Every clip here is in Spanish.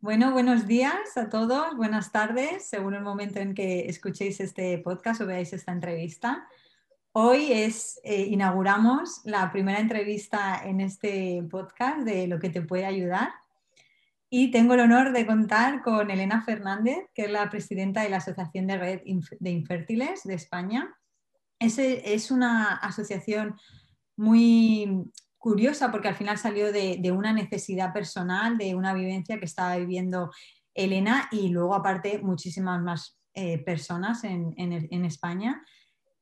Bueno, buenos días a todos, buenas tardes, según el momento en que escuchéis este podcast o veáis esta entrevista. Hoy es, eh, inauguramos la primera entrevista en este podcast de lo que te puede ayudar. Y tengo el honor de contar con Elena Fernández, que es la presidenta de la Asociación de Red de Infértiles de España. Es, es una asociación muy curiosa porque al final salió de, una necesidad personal, de una vivencia que estaba viviendo Elena y luego aparte muchísimas más eh, personas en, España.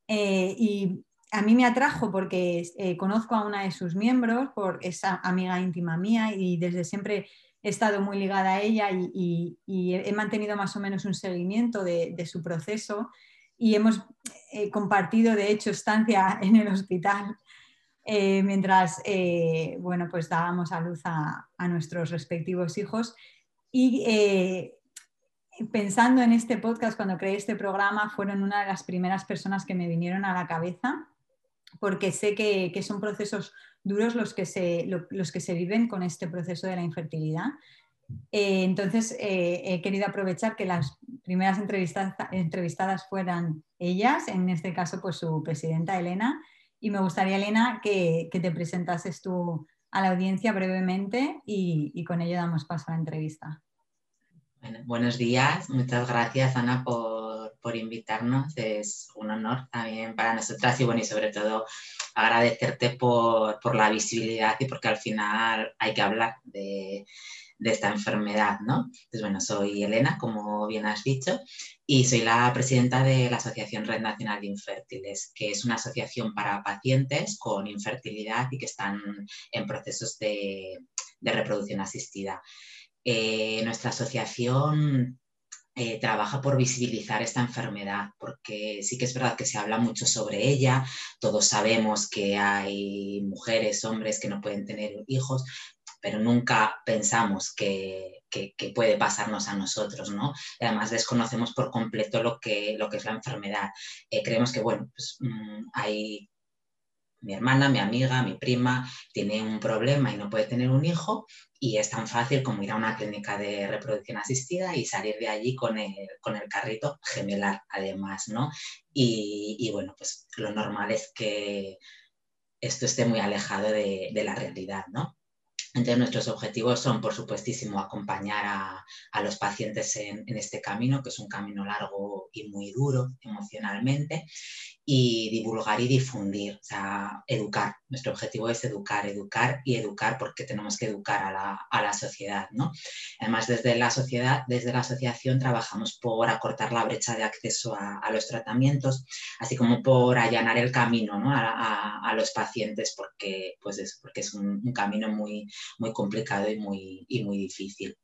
Eh, y a mí me atrajo porque eh, conozco a una de sus miembros, por esa amiga íntima mía y desde siempre he estado muy ligada a ella y, he mantenido más o menos un seguimiento de, su proceso y hemos compartido de hecho estancia en el hospital eh, mientras eh, bueno, pues dábamos a luz a, nuestros respectivos hijos. Y eh, pensando en este podcast, cuando creé este programa, fueron una de las primeras personas que me vinieron a la cabeza, porque sé que, son procesos duros los que, se, los que se viven con este proceso de la infertilidad. entonces, he querido aprovechar que las primeras entrevistadas fueran ellas, en este caso, pues su presidenta Elena, y me gustaría, Elena, que, te presentases tú a la audiencia brevemente y, con ello damos paso a la entrevista. Buenos días, muchas gracias Ana por, invitarnos, es un honor también para nosotras y bueno, y sobre todo agradecerte por, por la visibilidad y porque al final hay que hablar de, de esta enfermedad, ¿no? Entonces, bueno, soy Elena, como bien has dicho, y soy la presidenta de la Asociación Red Nacional de Infértiles, que es una asociación para pacientes con infertilidad y que están en procesos de, reproducción asistida. Eh, nuestra asociación eh, trabaja por visibilizar esta enfermedad, porque sí que es verdad que se habla mucho sobre ella, todos sabemos que hay mujeres, hombres que no pueden tener hijos, pero nunca pensamos que, puede pasarnos a nosotros, ¿no? además desconocemos por completo lo que, lo que es la enfermedad. Eh, creemos que, bueno, pues mm, hay mi hermana, mi amiga, mi prima tiene un problema y no puede tener un hijo y es tan fácil como ir a una clínica de reproducción asistida y salir de allí con el, carrito gemelar además, ¿no? Y, y, bueno, pues lo normal es que esto esté muy alejado de, de la realidad, ¿no? Entonces, nuestros objetivos son, por supuestísimo, acompañar a, los pacientes en, este camino, que es un camino largo y muy duro emocionalmente, y divulgar y difundir, o sea, educar. Nuestro objetivo es educar, educar y educar porque tenemos que educar a la, sociedad, ¿no? Además, desde la sociedad, desde la asociación trabajamos por acortar la brecha de acceso a, los tratamientos, así como por allanar el camino a, los pacientes porque, pues es, porque es un, un camino muy, muy complicado y muy, y muy difícil.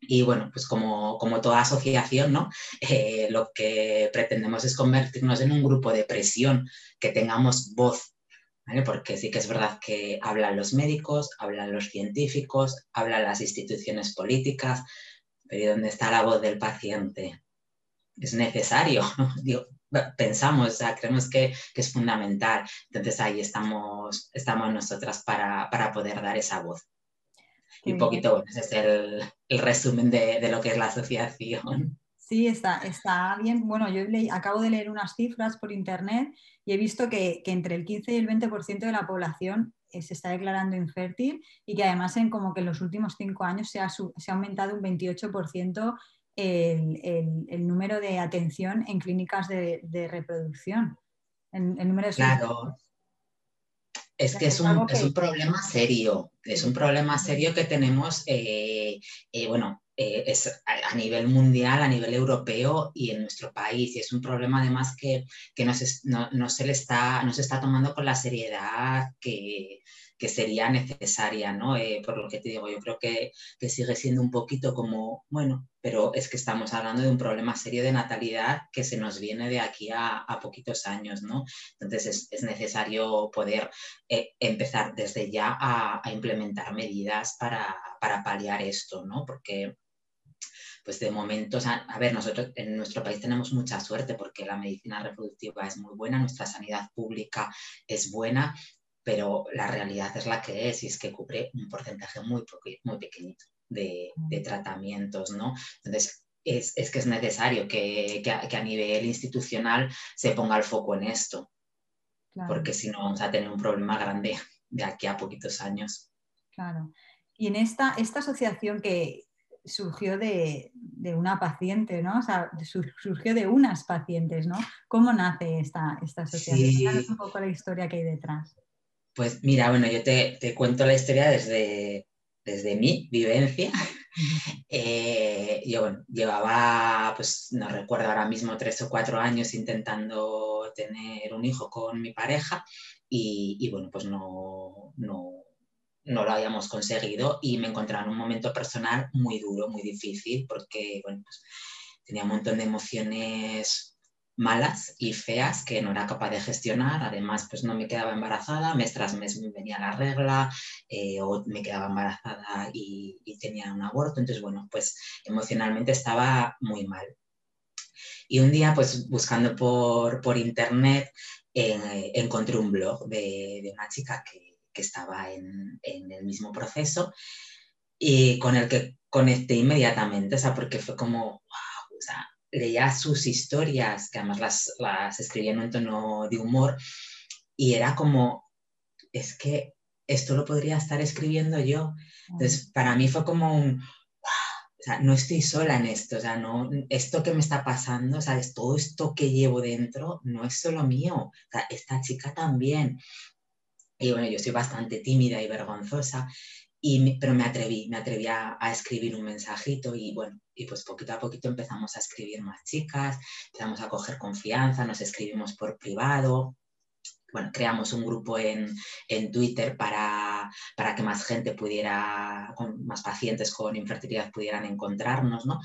Y bueno, pues como, como toda asociación, ¿no? Eh, lo que pretendemos es convertirnos en un grupo de presión, que tengamos voz, ¿vale? Porque sí que es verdad que hablan los médicos, hablan los científicos, hablan las instituciones políticas, pero ¿dónde está la voz del paciente? Es necesario, pensamos, o sea, creemos que, que, es fundamental. Entonces ahí estamos, estamos nosotras para, para poder dar esa voz. Y un poquito, bueno, ese es el, el resumen de, de, lo que es la asociación. Sí, está, está bien. Bueno, yo acabo de leer unas cifras por internet y he visto que, que entre el 15 y el 20% de la población eh, se está declarando infértil y que además en como que en los últimos cinco años se ha, se ha aumentado un 28% el, el, el, número de atención en clínicas de, de reproducción. El, número de claro, es que es un, es un, problema serio, es un problema serio que tenemos, eh, eh, bueno, eh, es a, nivel mundial, a nivel europeo y en nuestro país. Y es un problema además que, que no, se, no, no, se le está, no se está tomando con la seriedad que, que sería necesaria, ¿no? Eh, por lo que te digo, yo creo que, que, sigue siendo un poquito como, bueno, pero es que estamos hablando de un problema serio de natalidad que se nos viene de aquí a, a poquitos años, ¿no? Entonces es, es necesario poder eh, empezar desde ya a, implementar medidas para, para, paliar esto, ¿no? Porque pues de momentos, a, ver, nosotros en nuestro país tenemos mucha suerte porque la medicina reproductiva es muy buena, nuestra sanidad pública es buena, pero la realidad es la que es y es que cubre un porcentaje muy, muy pequeñito de, de tratamientos, ¿no? Entonces, es, es, que es necesario que, que, a, que, a, nivel institucional se ponga el foco en esto, claro. porque si no vamos a tener un problema grande de aquí a poquitos años. Claro. Y en esta, esta asociación que surgió de, de una paciente, ¿no? O sea, surgió de unas pacientes, ¿no? ¿Cómo nace esta, esta asociación? Sí. un poco la historia que hay detrás. Pues mira, bueno, yo te, te cuento la historia desde, desde mi vivencia. Eh, yo bueno, llevaba, pues no recuerdo ahora mismo, tres o cuatro años intentando tener un hijo con mi pareja y, y bueno, pues no, no, no, lo habíamos conseguido y me encontraba en un momento personal muy duro, muy difícil, porque bueno, pues, tenía un montón de emociones malas y feas que no era capaz de gestionar. Además, pues no me quedaba embarazada, mes tras mes me venía la regla eh, o me quedaba embarazada y, tenía un aborto. Entonces, bueno, pues emocionalmente estaba muy mal. Y un día, pues buscando por, por internet, eh, encontré un blog de, de una chica que, que estaba en, en, el mismo proceso y con el que conecté inmediatamente, o sea, porque fue como, wow, o sea, leía sus historias, que además las, las escribía en un tono de humor, y era como, es que esto lo podría estar escribiendo yo. Entonces, para mí fue como un, o sea, no estoy sola en esto, o sea, no, esto que me está pasando, ¿sabes? Todo esto que llevo dentro no es solo mío, o sea, esta chica también. Y bueno, yo soy bastante tímida y vergonzosa, y, pero me atreví, me atreví a, a, escribir un mensajito y bueno, y pues poquito a poquito empezamos a escribir más chicas, empezamos a coger confianza, nos escribimos por privado, bueno, creamos un grupo en, en Twitter para, para, que más gente pudiera, con más pacientes con infertilidad pudieran encontrarnos, ¿no?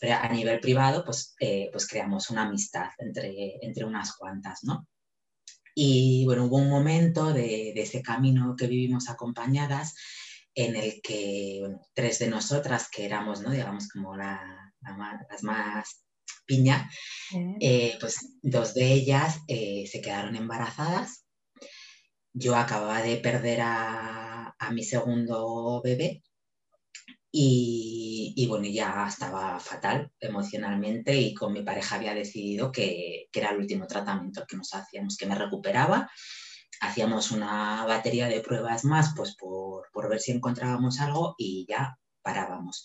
Pero a nivel privado, pues, eh, pues creamos una amistad entre, entre unas cuantas, ¿no? Y bueno, hubo un momento de, de ese camino que vivimos acompañadas en el que bueno, tres de nosotras, que éramos, ¿no? digamos, como la, la, las más piña, eh, pues dos de ellas eh, se quedaron embarazadas. Yo acababa de perder a, a mi segundo bebé y, y, bueno, ya estaba fatal emocionalmente y con mi pareja había decidido que, que era el último tratamiento que nos hacíamos, que me recuperaba hacíamos una batería de pruebas más pues por, por, ver si encontrábamos algo y ya parábamos.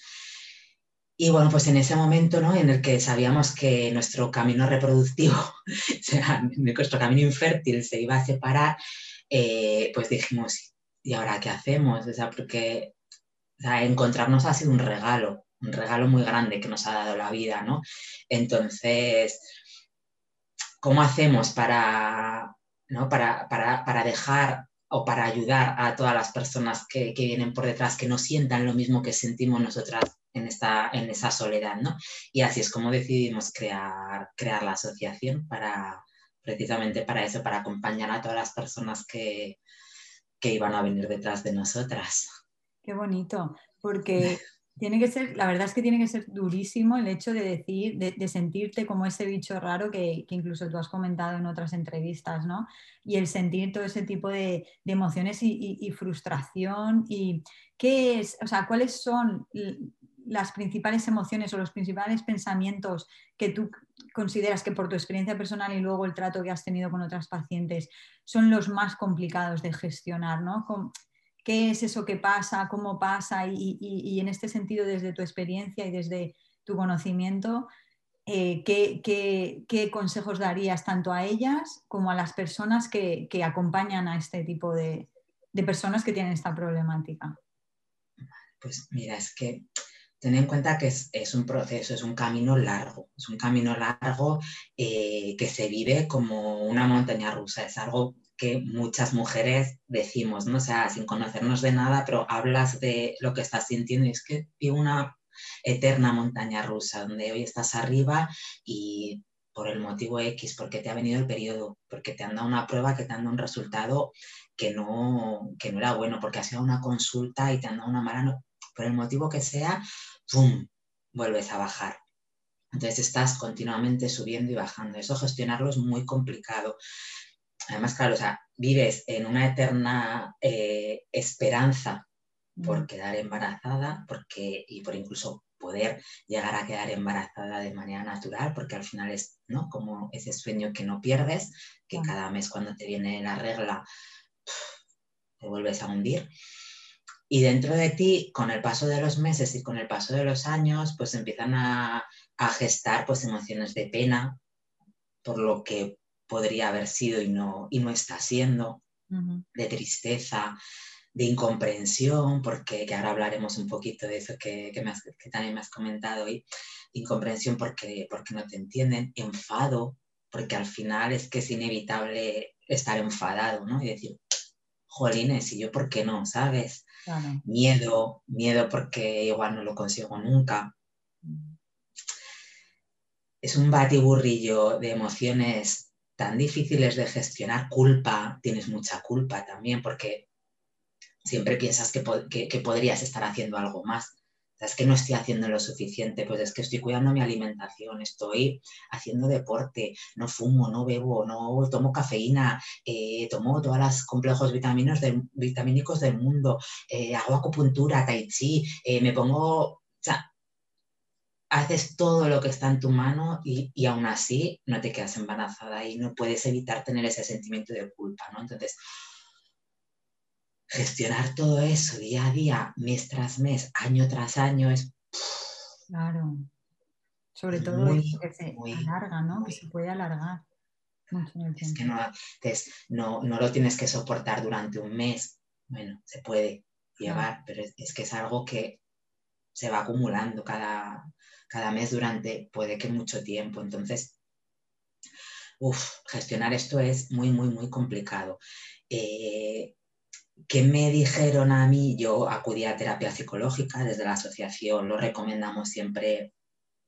Y bueno, pues en ese momento ¿no? en el que sabíamos que nuestro camino reproductivo, nuestro camino infértil se iba a separar, eh, pues dijimos, ¿y ahora qué hacemos? O sea, porque encontrarnos ha sido un regalo, un regalo muy grande que nos ha dado la vida, ¿no? Entonces, ¿cómo hacemos para, ¿no? para, para, para, dejar o para ayudar a todas las personas que, que, vienen por detrás, que no sientan lo mismo que sentimos nosotras en, esta, en esa soledad. ¿no? Y así es como decidimos crear, crear la asociación para precisamente para eso, para acompañar a todas las personas que, que iban a venir detrás de nosotras. Qué bonito, porque tiene que ser, la verdad es que tiene que ser durísimo el hecho de decir, de, sentirte como ese bicho raro que, incluso tú has comentado en otras entrevistas, ¿no? Y el sentir todo ese tipo de, emociones y, y, y, frustración y qué es, o sea, cuáles son las principales emociones o los principales pensamientos que tú consideras que por tu experiencia personal y luego el trato que has tenido con otras pacientes son los más complicados de gestionar, ¿no? Qué es eso que pasa, cómo pasa y, en este sentido desde tu experiencia y desde tu conocimiento, eh, ¿qué, consejos darías tanto a ellas como a las personas que, acompañan a este tipo de, personas que tienen esta problemática? Pues mira, es que ten en cuenta que es, es un proceso, es un camino largo, es un camino largo eh, que se vive como una montaña rusa, es algo que muchas mujeres decimos, ¿no? O sea, sin conocernos de nada, pero hablas de lo que estás sintiendo y es que vivo una eterna montaña rusa, donde hoy estás arriba y por el motivo X, porque te ha venido el periodo, porque te han dado una prueba que te han dado un resultado que no, que no era bueno, porque has sido una consulta y te han dado una mala, no, por el motivo que sea, ¡pum! vuelves a bajar. Entonces estás continuamente subiendo y bajando. Eso gestionarlo es muy complicado. Además, claro, o sea, vives en una eterna eh, esperanza por mm. quedar embarazada porque, y por incluso poder llegar a quedar embarazada de manera natural, porque al final es ¿no? como ese sueño que no pierdes, que cada mes cuando te viene la regla te vuelves a hundir. Y dentro de ti, con el paso de los meses y con el paso de los años, pues empiezan a, gestar pues, emociones de pena por lo que podría haber sido y no, y no está siendo, de tristeza, de incomprensión, porque que ahora hablaremos un poquito de eso que, que, también me has comentado hoy, incomprensión porque, porque no te entienden, enfado, porque al final es que es inevitable estar enfadado, ¿no? Y decir, jolines, ¿y yo por qué no? ¿Sabes? Miedo, miedo porque igual no lo consigo nunca. Es un batiburrillo de emociones tan difíciles de gestionar. Culpa, tienes mucha culpa también porque siempre piensas que, podrías estar haciendo algo más. es que no estoy haciendo lo suficiente, pues es que estoy cuidando mi alimentación, estoy haciendo deporte, no fumo, no bebo, no tomo cafeína, eh, tomo todos los complejos vitaminos vitamínicos del mundo, eh, hago acupuntura, tai chi, eh, me pongo, haces todo lo que está en tu mano y, y, aún así no te quedas embarazada y no puedes evitar tener ese sentimiento de culpa, ¿no? Entonces, gestionar todo eso día a día, mes tras mes, año tras año es... Claro. Sobre todo que se alarga, ¿no? que se puede alargar. es que no, no, lo tienes que soportar durante un mes. Bueno, se puede llevar, pero es, que es algo que se va acumulando cada, cada mes durante, puede que mucho tiempo. Entonces, uff, gestionar esto es muy, muy, muy complicado. Eh, ¿Qué me dijeron a mí? Yo acudí a terapia psicológica desde la asociación, lo recomendamos siempre,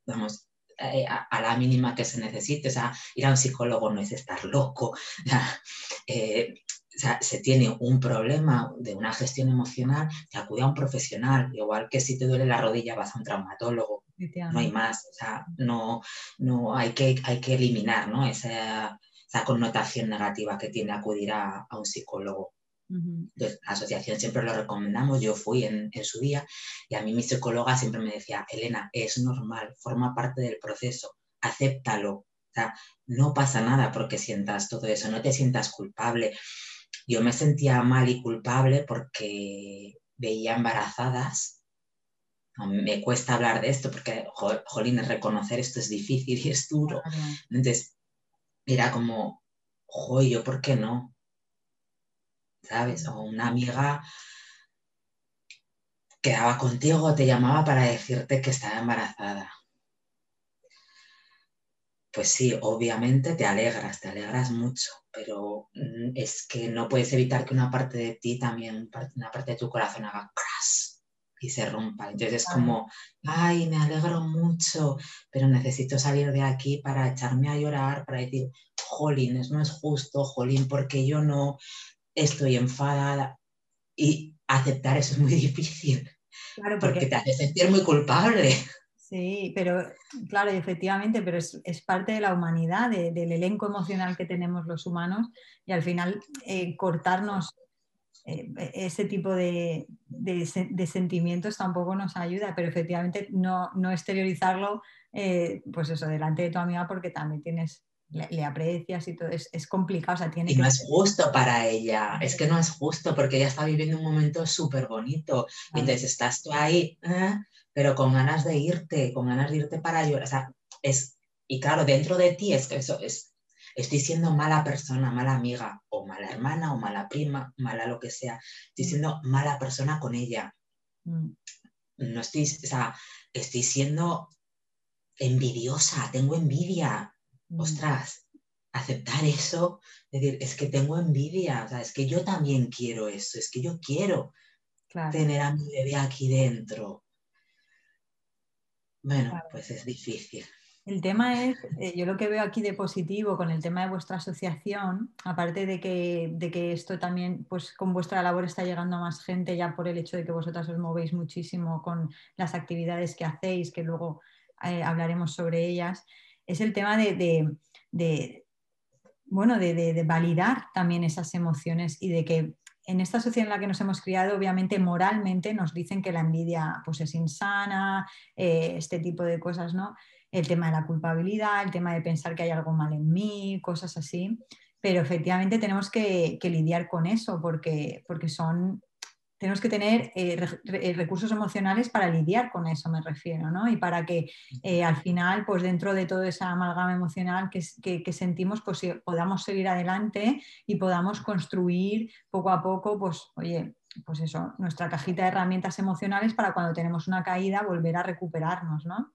vamos, eh, a, la mínima que se necesite. O sea, ir a un psicólogo no es estar loco. Eh, o sea, se tiene un problema de una gestión emocional, se acude a un profesional, igual que si te duele la rodilla vas a un traumatólogo, no hay más, o sea, no, no hay, que, hay que eliminar ¿no? esa, esa connotación negativa que tiene acudir a un psicólogo la asociación siempre lo recomendamos, yo fui en, su día y a mí mi psicóloga siempre me decía, Elena, es normal, forma parte del proceso, acéptalo, o sea, no pasa nada porque sientas todo eso, no te sientas culpable. Yo me sentía mal y culpable porque veía embarazadas. Me cuesta hablar de esto porque, jolín, reconocer esto es difícil y es duro. Entonces, era como, joder, ¿yo por qué no? ¿sabes? O una amiga quedaba contigo, te llamaba para decirte que estaba embarazada. Pues sí, obviamente te alegras, te alegras mucho, pero mm, es que no puedes evitar que una parte de ti también, una parte de tu corazón haga y se rompa. Entonces es como, ay, me alegro mucho, pero necesito salir de aquí para echarme a llorar, para decir, jolín, no es justo, jolín, porque yo no, estoy enfadada y aceptar eso es muy difícil. Claro, porque, te hace sentir muy culpable. Sí, pero claro, efectivamente, pero es, parte de la humanidad, del elenco emocional que tenemos los humanos y al final eh, cortarnos ese tipo de, sentimientos tampoco nos ayuda, pero efectivamente no, no exteriorizarlo, eh, pues eso, delante de tu amiga porque también tienes le, aprecias y todo, es, complicado. O sea, tiene y no es justo para ella, es que no es justo porque ella está viviendo un momento súper bonito. Y entonces estás tú ahí, ¿eh? pero con ganas de irte, con ganas de irte para llorar. O sea, es, y claro, dentro de ti es que eso es, estoy siendo mala persona, mala amiga, o mala hermana, o mala prima, mala lo que sea. Estoy mm. siendo mala persona con ella. Mm. No estoy, o sea, estoy siendo envidiosa, tengo envidia, Mm. ostras, aceptar eso, decir, es que tengo envidia, o sea, es que yo también quiero eso, es que yo quiero tener a mi bebé aquí dentro. Bueno, pues es difícil. El tema es, eh, yo lo que veo aquí de positivo con el tema de vuestra asociación, aparte de que, de que esto también, pues con vuestra labor está llegando a más gente ya por el hecho de que vosotras os movéis muchísimo con las actividades que hacéis, que luego eh, hablaremos sobre ellas, es el tema de, bueno, de, validar también esas emociones y de que en esta sociedad en la que nos hemos criado, obviamente moralmente nos dicen que la envidia pues, es insana, eh, este tipo de cosas, ¿no? El tema de la culpabilidad, el tema de pensar que hay algo mal en mí, cosas así. Pero efectivamente tenemos que, lidiar con eso porque, porque son, tenemos que tener eh, eh, recursos emocionales para lidiar con eso, me refiero, ¿no? Y para que eh, al final, pues dentro de toda esa amalgama emocional que, que, sentimos, pues podamos seguir adelante y podamos construir poco a poco, pues, oye, pues eso, nuestra cajita de herramientas emocionales para cuando tenemos una caída volver a recuperarnos, ¿no?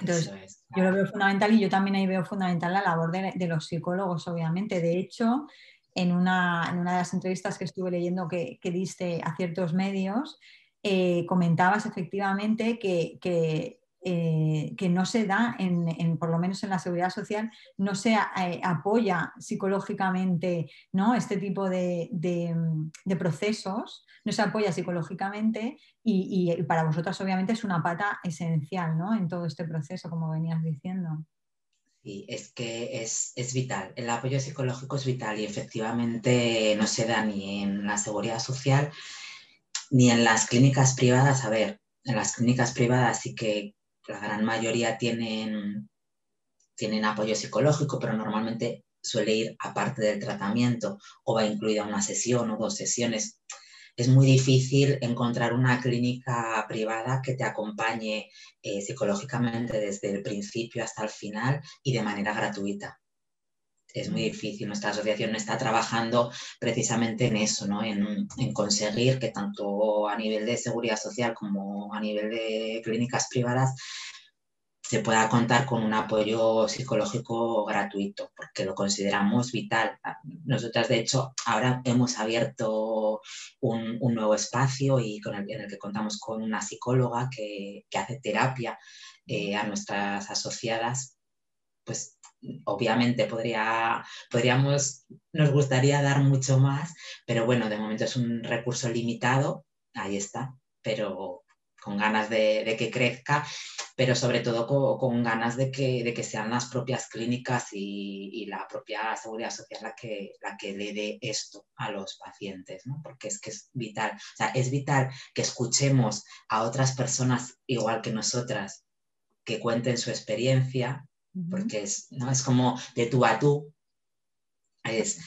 Entonces, yo lo veo fundamental y yo también ahí veo fundamental la labor de, los psicólogos, obviamente. De hecho, en una, en una, de las entrevistas que estuve leyendo que, que diste a ciertos medios, eh, comentabas efectivamente que, que eh, que no se da, en, por lo menos en la seguridad social, no se eh, apoya psicológicamente ¿no? este tipo de, procesos, no se apoya psicológicamente y, para vosotras obviamente es una pata esencial ¿no? en todo este proceso, como venías diciendo. Sí, es que es, es, vital, el apoyo psicológico es vital y efectivamente no se da ni en la seguridad social ni en las clínicas privadas. A ver, en las clínicas privadas sí que la gran mayoría tienen, tienen apoyo psicológico, pero normalmente suele ir aparte del tratamiento o va incluida una sesión o dos sesiones. Es muy difícil encontrar una clínica privada que te acompañe eh, psicológicamente desde el principio hasta el final y de manera gratuita. Es muy difícil. Nuestra asociación está trabajando precisamente en eso, ¿no? en, conseguir que tanto a nivel de seguridad social como a nivel de clínicas privadas se pueda contar con un apoyo psicológico gratuito, porque lo consideramos vital. Nosotras, de hecho, ahora hemos abierto un, nuevo espacio y en el que contamos con una psicóloga que, hace terapia eh, a nuestras asociadas. Pues obviamente podría, podríamos, nos gustaría dar mucho más, pero bueno, de momento es un recurso limitado, ahí está, pero con ganas de, que crezca, pero sobre todo con, ganas de que, de que, sean las propias clínicas y, la propia seguridad social la que, la que le dé esto a los pacientes, ¿no? porque es que es vital. O sea, es vital que escuchemos a otras personas igual que nosotras que cuenten su experiencia, porque es, ¿no? es como de tú a tú, es,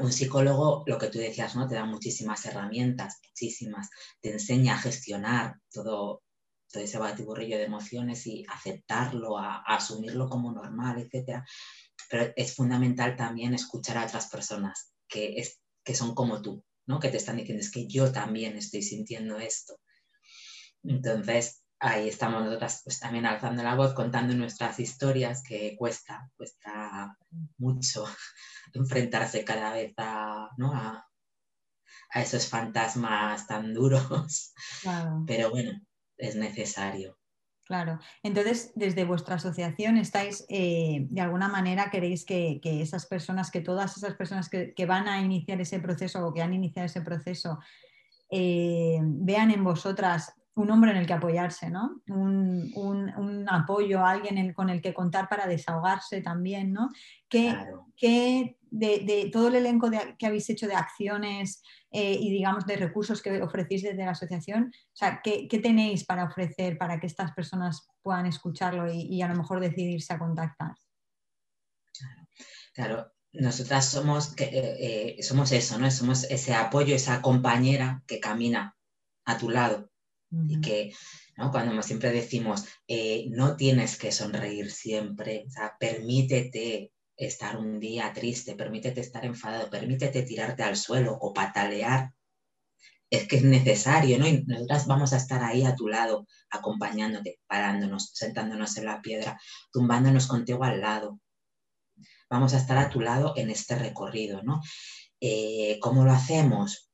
un psicólogo, lo que tú decías, ¿no? Te da muchísimas herramientas, muchísimas, te enseña a gestionar todo, todo ese batiburrillo de emociones y aceptarlo, a, asumirlo como normal, etc. Pero es fundamental también escuchar a otras personas que, es, que son como tú, ¿no? Que te están diciendo, es que yo también estoy sintiendo esto. Entonces, ahí estamos nosotras pues, también alzando la voz, contando nuestras historias, que cuesta, cuesta mucho enfrentarse cada vez a, a, esos fantasmas tan duros. Pero bueno, es necesario. Claro. Entonces, desde vuestra asociación estáis, eh, de alguna manera, queréis que, esas personas, que todas esas personas que, van a iniciar ese proceso o que han iniciado ese proceso, eh, vean en vosotras un hombre en el que apoyarse, ¿no? Un, apoyo, alguien con el que contar para desahogarse también, ¿no? Que, de, todo el elenco que habéis hecho de acciones eh, y, digamos, de recursos que ofrecéis desde la asociación, o sea, ¿qué, tenéis para ofrecer para que estas personas puedan escucharlo y, a lo mejor decidirse a contactar? Claro, nosotras somos, eh, eh, somos eso, ¿no? Somos ese apoyo, esa compañera que camina a tu lado y que ¿no? cuando siempre decimos, eh, no tienes que sonreír siempre, o sea, permítete estar un día triste, permítete estar enfadado, permítete tirarte al suelo o patalear, es que es necesario, ¿no? Y nosotras vamos a estar ahí a tu lado, acompañándote, parándonos, sentándonos en la piedra, tumbándonos contigo al lado. Vamos a estar a tu lado en este recorrido, ¿no? Eh, ¿Cómo lo hacemos?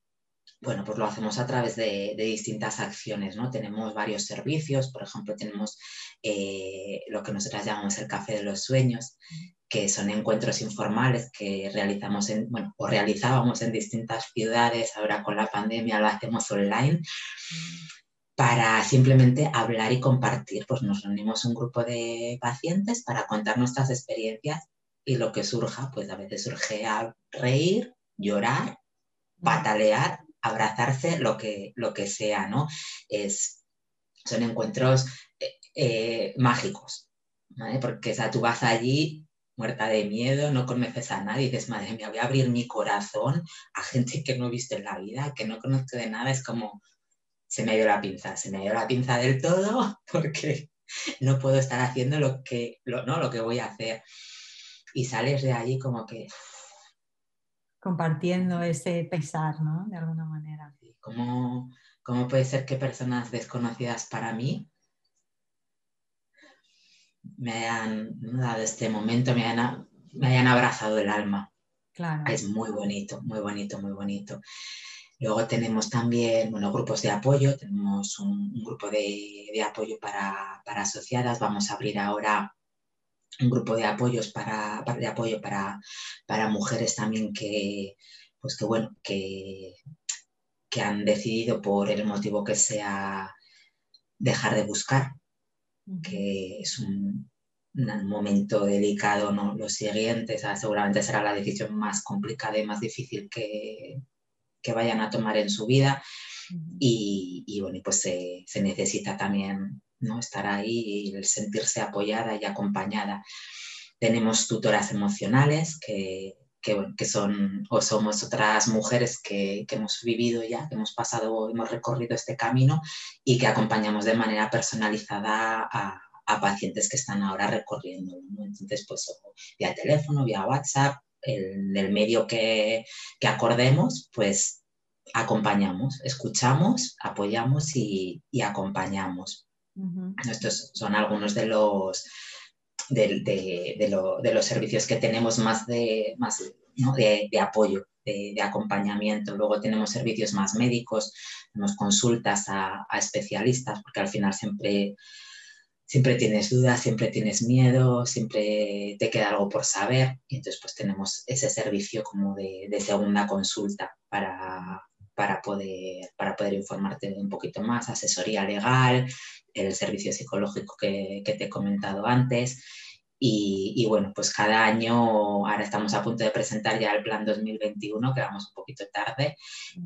Bueno, pues lo hacemos a través de, distintas acciones, ¿no? Tenemos varios servicios, por ejemplo, tenemos eh, lo que nosotras llamamos el Café de los Sueños, que son encuentros informales que realizamos en, bueno, o realizábamos en distintas ciudades, ahora con la pandemia lo hacemos online, para simplemente hablar y compartir. Pues nos reunimos un grupo de pacientes para contar nuestras experiencias y lo que surja, pues a veces surge a reír, llorar, patalear abrazarse lo que, lo que sea, ¿no? Es, son encuentros eh, eh, mágicos, ¿vale? Porque o tú vas allí muerta de miedo, no conoces a nadie, dices, madre mía, voy a abrir mi corazón a gente que no he visto en la vida, que no conozco de nada, es como, se me ido la pinza, se me ido la pinza del todo porque no puedo estar haciendo lo que, lo, ¿no? lo que voy a hacer. Y sales de allí como que, compartiendo ese pesar, ¿no? De alguna manera. ¿Cómo, cómo puede ser que personas desconocidas para mí me hayan dado este momento, me hayan, me hayan abrazado el alma? Claro. Es muy bonito, muy bonito, muy bonito. Luego tenemos también bueno, grupos de apoyo, tenemos un, grupo de, de apoyo para, para, asociadas, vamos a abrir ahora un grupo de apoyos para, de apoyo para, para, mujeres también que, pues que bueno, que, que han decidido por el motivo que sea dejar de buscar, que es un, momento delicado, ¿no? Lo siguiente, seguramente será la decisión más complicada y más difícil que, que vayan a tomar en su vida. y, y, bueno, pues se, se necesita también ¿no? estar ahí y sentirse apoyada y acompañada. Tenemos tutoras emocionales que, que, son o somos otras mujeres que, que, hemos vivido ya, que hemos pasado, hemos recorrido este camino y que acompañamos de manera personalizada a, a pacientes que están ahora recorriendo. Entonces, pues vía teléfono, vía WhatsApp, el, el medio que, que, acordemos, pues acompañamos, escuchamos, apoyamos y, y acompañamos. Estos son algunos de los, de, los servicios que tenemos más de, más, de, apoyo, de, acompañamiento. Luego tenemos servicios más médicos, tenemos consultas a, especialistas, porque al final siempre, siempre tienes dudas, siempre tienes miedo, siempre te queda algo por saber. Y entonces pues tenemos ese servicio como de, segunda consulta para, para poder, para poder informarte un poquito más, asesoría legal, el servicio psicológico que, te he comentado antes. Y, bueno, pues cada año, ahora estamos a punto de presentar ya el plan 2021, que vamos un poquito tarde,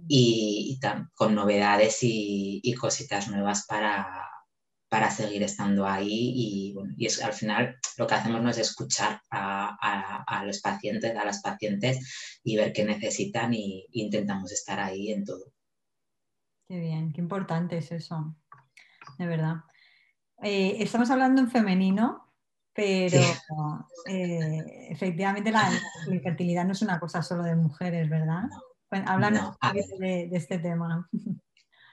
y, con novedades y, cositas nuevas para, para seguir estando ahí. Y, bueno, y es, al final lo que hacemos no es escuchar a, a, los pacientes, a las pacientes y ver qué necesitan y intentamos estar ahí en todo. Qué bien, qué importante es eso de verdad. Eh, estamos hablando en femenino, pero eh, efectivamente la, infertilidad no es una cosa solo de mujeres, ¿verdad? háblanos de, de, este tema.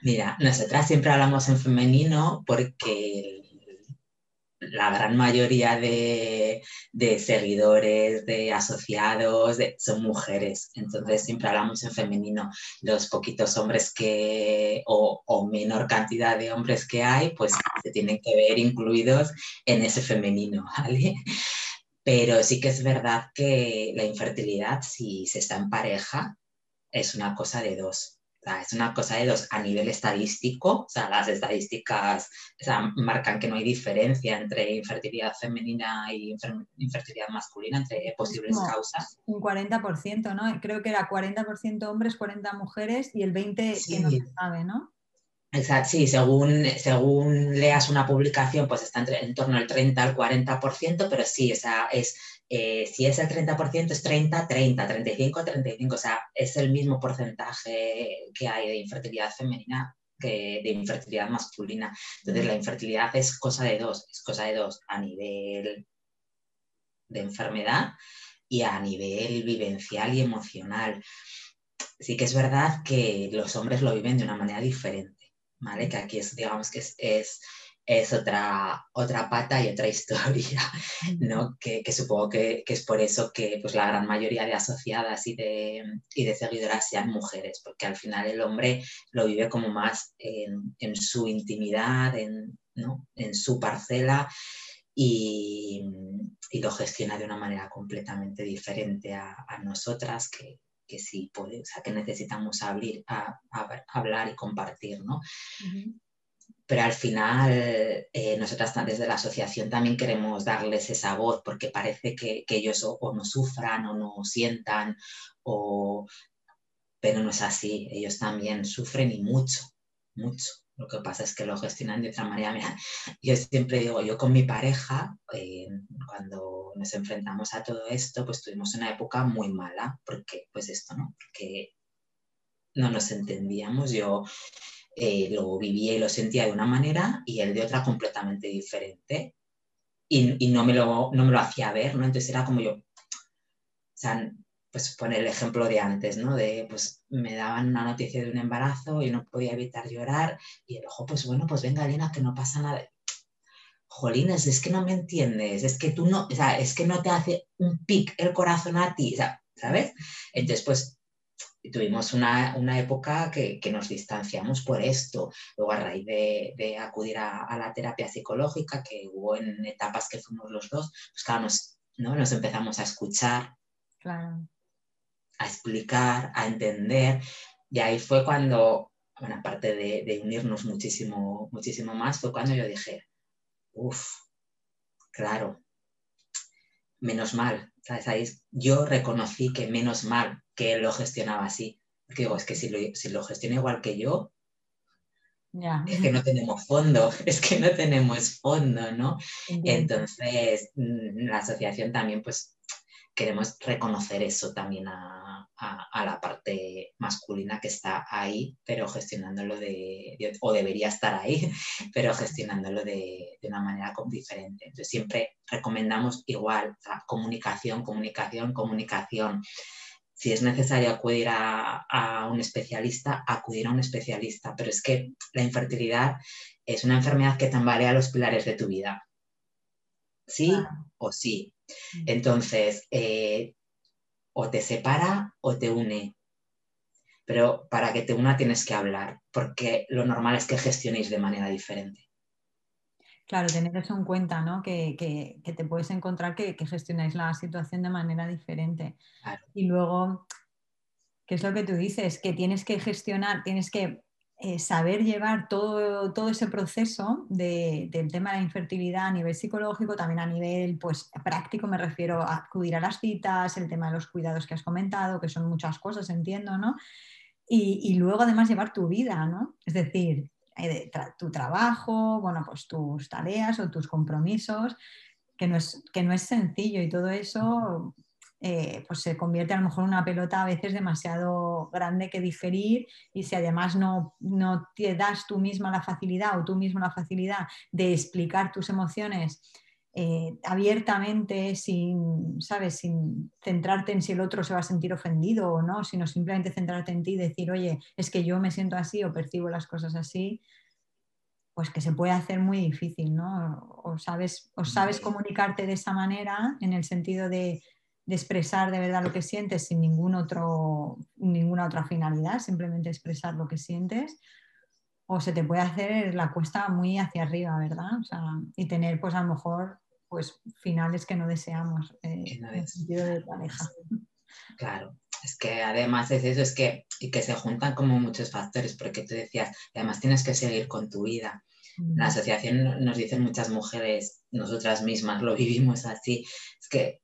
Mira, nosotras siempre hablamos en femenino porque la gran mayoría de, seguidores, de asociados, son mujeres. Entonces siempre hablamos en femenino. Los poquitos hombres que, o, menor cantidad de hombres que hay, pues se tienen que ver incluidos en ese femenino, ¿vale? Pero sí que es verdad que la infertilidad, si se está en pareja, es una cosa de dos es una cosa de dos a nivel estadístico, o sea, las estadísticas marcan que no hay diferencia entre infertilidad femenina y infertilidad masculina, entre posibles causas. Un 40%, ¿no? Creo que era 40% hombres, 40 mujeres y el 20% que no se sabe, ¿no? Exacto, sí, según, según leas una publicación, pues está entre, en torno al 30 al 40%, pero sí, o sea, es eh, si es el 30%, es 30, 30, 35, 35, o sea, es el mismo porcentaje que hay de infertilidad femenina que de infertilidad masculina. Entonces, la infertilidad es cosa de dos, es cosa de dos a nivel de enfermedad y a nivel vivencial y emocional. Sí que es verdad que los hombres lo viven de una manera diferente, ¿vale? Que aquí es, digamos que es es otra, otra pata y otra historia, ¿no? Que, supongo que, es por eso que pues, la gran mayoría de asociadas y de, de seguidoras sean mujeres, porque al final el hombre lo vive como más en, su intimidad, en, en su parcela y, lo gestiona de una manera completamente diferente a, nosotras que, que sí puede, o sea, que necesitamos abrir, a, hablar y compartir, ¿no? Pero al final eh, nosotras desde la asociación también queremos darles esa voz porque parece que, ellos o, no sufran o no sientan, o... pero no es así, ellos también sufren y mucho, mucho. Lo que pasa es que lo gestionan de otra manera. Mira, yo siempre digo, yo con mi pareja, eh, cuando nos enfrentamos a todo esto, pues tuvimos una época muy mala, porque pues esto, ¿no? Porque no nos entendíamos. Yo eh, lo vivía y lo sentía de una manera y él de otra completamente diferente. Y, no, me lo, no me lo hacía ver, ¿no? Entonces era como yo, o sea, pues poner el ejemplo de antes, ¿no? De, pues me daban una noticia de un embarazo y no podía evitar llorar y el ojo, pues bueno, pues venga, Elena, que no pasa nada. Jolines, es que no me entiendes, es que tú no, o sea, es que no te hace un pic el corazón a ti, ¿sabes? Entonces, pues tuvimos una, una época que, que, nos distanciamos por esto. Luego, a raíz de, de acudir a, a, la terapia psicológica, que hubo en etapas que fuimos los dos, pues claro, nos, ¿no? nos empezamos a escuchar, a explicar, a entender. Y ahí fue cuando, bueno, aparte de, de unirnos muchísimo, muchísimo más, fue cuando yo dije, uff, claro, menos mal, ¿sabes? Ahí yo reconocí que menos mal que lo gestionaba así. Porque digo, es que si lo, si lo gestiona igual que yo, es que no tenemos fondo, es que no tenemos fondo, ¿no? Entonces, mm, la asociación también, pues, queremos reconocer eso también a, la parte masculina que está ahí, pero gestionándolo de, o debería estar ahí, pero gestionándolo de, de, una manera diferente. Entonces, siempre recomendamos igual, comunicación, comunicación, comunicación si es necesario acudir a, un especialista, acudir a un especialista. Pero es que la infertilidad es una enfermedad que tambalea los pilares de tu vida. ¿Sí o sí? Mm. Entonces, eh, o te separa o te une. Pero para que te una tienes que hablar, porque lo normal es que gestionéis de manera diferente. Claro, tener eso en cuenta, ¿no? Que, te puedes encontrar que, gestionáis la situación de manera diferente. Y luego, ¿qué es lo que tú dices? Que tienes que gestionar, tienes que eh, saber llevar todo, todo ese proceso del tema de la infertilidad a nivel psicológico, también a nivel pues, práctico, me refiero a acudir a las citas, el tema de los cuidados que has comentado, que son muchas cosas, entiendo, ¿no? Y, y luego además llevar tu vida, ¿no? Es decir, eh, tu trabajo, bueno, pues tus tareas o tus compromisos, que no es, que no es sencillo y todo eso eh, pues se convierte a lo mejor en una pelota a veces demasiado grande que diferir y si además no, no te das tú misma la facilidad o tú mismo la facilidad de explicar tus emociones eh, abiertamente, sin, ¿sabes? sin centrarte en si el otro se va a sentir ofendido o no, sino simplemente centrarte en ti y decir, oye, es que yo me siento así o percibo las cosas así, pues que se puede hacer muy difícil, ¿no? O sabes, o sabes comunicarte de esa manera en el sentido de, de expresar de verdad lo que sientes sin ningún otro, ninguna otra finalidad, simplemente expresar lo que sientes, o se te puede hacer la cuesta muy hacia arriba, ¿verdad? O sea, y tener pues a lo mejor pues finales que no deseamos eh, en el sentido de pareja. Claro, es que además es eso, es que, y que se juntan como muchos factores, porque tú decías, además tienes que seguir con tu vida. La asociación nos dicen muchas mujeres, nosotras mismas lo vivimos así, es que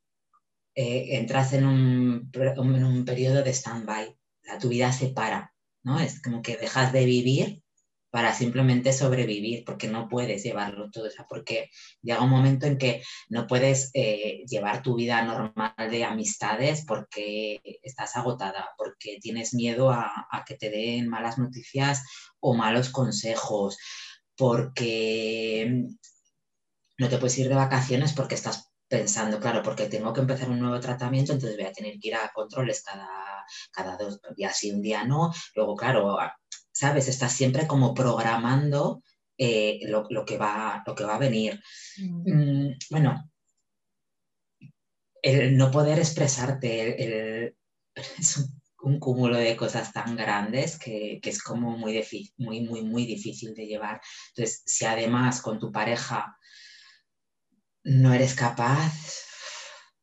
eh, entras en un, en un periodo de stand-by, tu vida se para, ¿no? Es como que dejas de vivir para simplemente sobrevivir, porque no puedes llevarlo todo, o porque llega un momento en que no puedes eh, llevar tu vida normal de amistades porque estás agotada, porque tienes miedo a, que te den malas noticias o malos consejos, porque no te puedes ir de vacaciones porque estás pensando, claro, porque tengo que empezar un nuevo tratamiento, entonces voy a tener que ir a controles cada, cada dos días y un día no. Luego, claro, ¿sabes? Estás siempre como programando eh, lo, que va, lo que va a venir. Mm, bueno, el no poder expresarte es un, cúmulo de cosas tan grandes que, es como muy, muy, muy, muy difícil de llevar. Entonces, si además con tu pareja no eres capaz,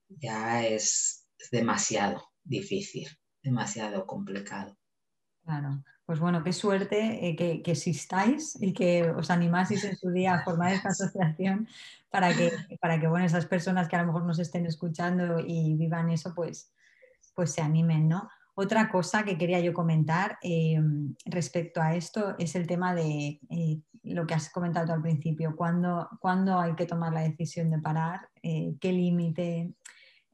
ya es demasiado difícil, demasiado complicado. Claro. Pues bueno, qué suerte eh, que, existáis y que os animaseis en su día a formar esta asociación para que, para que bueno, esas personas que a lo mejor nos estén escuchando y vivan eso, pues, pues se animen, ¿no? Otra cosa que quería yo comentar eh, respecto a esto es el tema de eh, lo que has comentado al principio, cuándo, hay que tomar la decisión de parar, qué límite,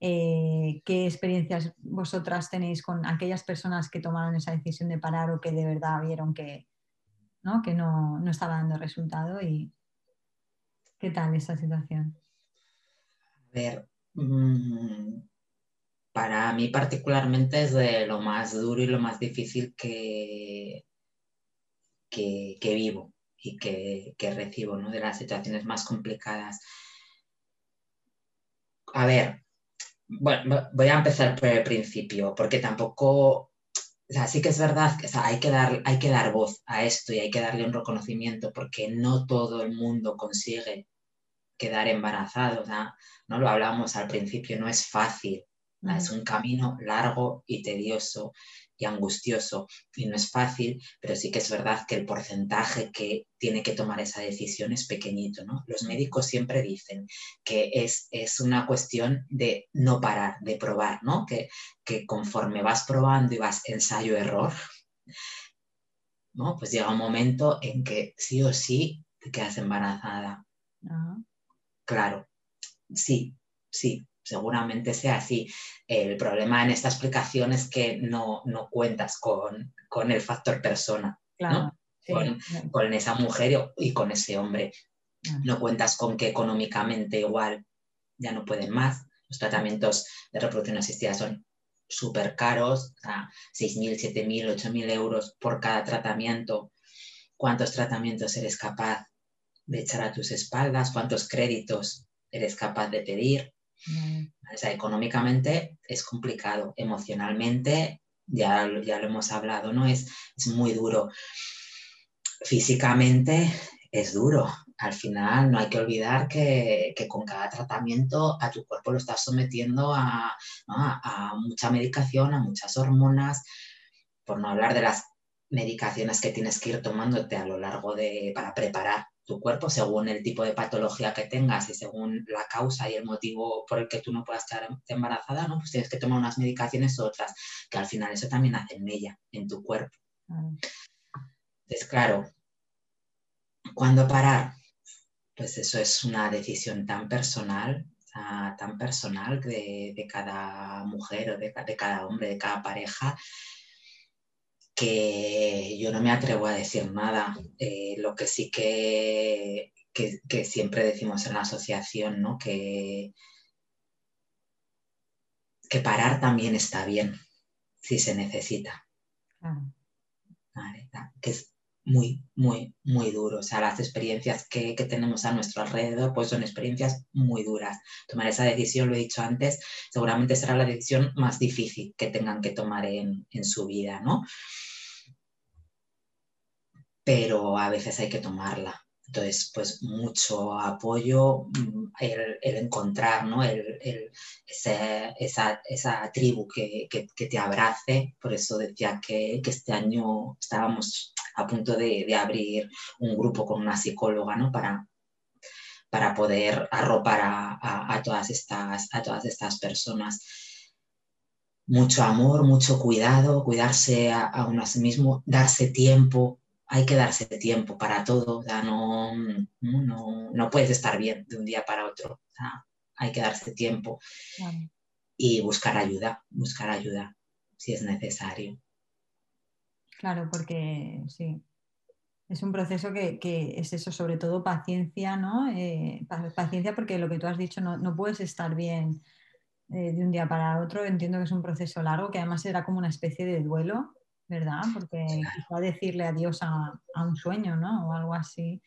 eh, qué experiencias vosotras tenéis con aquellas personas que tomaron esa decisión de parar o que de verdad vieron que no, que no, estaba dando resultado y qué tal esa situación. A ver, mm, para mí particularmente es de lo más duro y lo más difícil que, que, vivo y que, que recibo, ¿no? de las situaciones más complicadas. A ver, bueno, voy a empezar por el principio, porque tampoco, o sea, sí que es verdad que hay, que dar, hay que dar voz a esto y hay que darle un reconocimiento, porque no todo el mundo consigue quedar embarazado, o sea, no lo hablamos al principio, no es fácil, es un camino largo y tedioso angustioso y no es fácil, pero sí que es verdad que el porcentaje que tiene que tomar esa decisión es pequeñito, ¿no? Los médicos siempre dicen que es, es una cuestión de no parar, de probar, ¿no? Que, que conforme vas probando y vas ensayo-error, ¿no? Pues llega un momento en que sí o sí te quedas embarazada. Claro, sí, sí, seguramente sea así. El problema en esta explicación es que no, cuentas con, el factor persona, con, esa mujer y con ese hombre. No cuentas con que económicamente igual ya no pueden más. Los tratamientos de reproducción asistida son súper caros, o 6.000, 7.000, 8.000 euros por cada tratamiento. ¿Cuántos tratamientos eres capaz de echar a tus espaldas? ¿Cuántos créditos eres capaz de pedir? Sea, económicamente es complicado, emocionalmente ya, ya lo hemos hablado, ¿no? Es, es muy duro. Físicamente es duro. Al final no hay que olvidar que, que con cada tratamiento a tu cuerpo lo estás sometiendo a, a, mucha medicación, a muchas hormonas, por no hablar de las medicaciones que tienes que ir tomándote a lo largo de, para preparar tu cuerpo según el tipo de patología que tengas y según la causa y el motivo por el que tú no puedas estar embarazada, ¿no? Pues tienes que tomar unas medicaciones u otras, que al final eso también hace en ella, en tu cuerpo. Entonces, claro, ¿cuándo parar? Pues eso es una decisión tan personal, tan personal de, cada mujer o de, de cada hombre, de cada pareja, que yo no me atrevo a decir nada. Eh, lo que sí que, que, siempre decimos en la asociación, ¿no? que, que parar también está bien si se necesita. que es muy, muy, muy duro. O sea, las experiencias que, tenemos a nuestro alrededor pues son experiencias muy duras. Tomar esa decisión, lo he dicho antes, seguramente será la decisión más difícil que tengan que tomar en, en su vida, ¿no? pero a veces hay que tomarla. Entonces, pues mucho apoyo, mm, el, encontrar ¿no? el, esa, tribu que, te abrace. Por eso decía que, este año estábamos a punto de, abrir un grupo con una psicóloga ¿no? para, para poder arropar a, todas estas, a todas estas personas. Mucho amor, mucho cuidado, cuidarse a, a uno a sí mismo, darse tiempo hay que darse tiempo para todo, no, no, puedes estar bien de un día para otro, hay que darse tiempo y buscar ayuda, buscar ayuda si es necesario. Claro, porque sí, es un proceso que, es eso, sobre todo paciencia, ¿no? Eh, paciencia porque lo que tú has dicho, no, puedes estar bien eh, de un día para otro, entiendo que es un proceso largo, que además era como una especie de duelo ¿verdad? Porque quizá decirle adiós a, un sueño, ¿no? O algo así.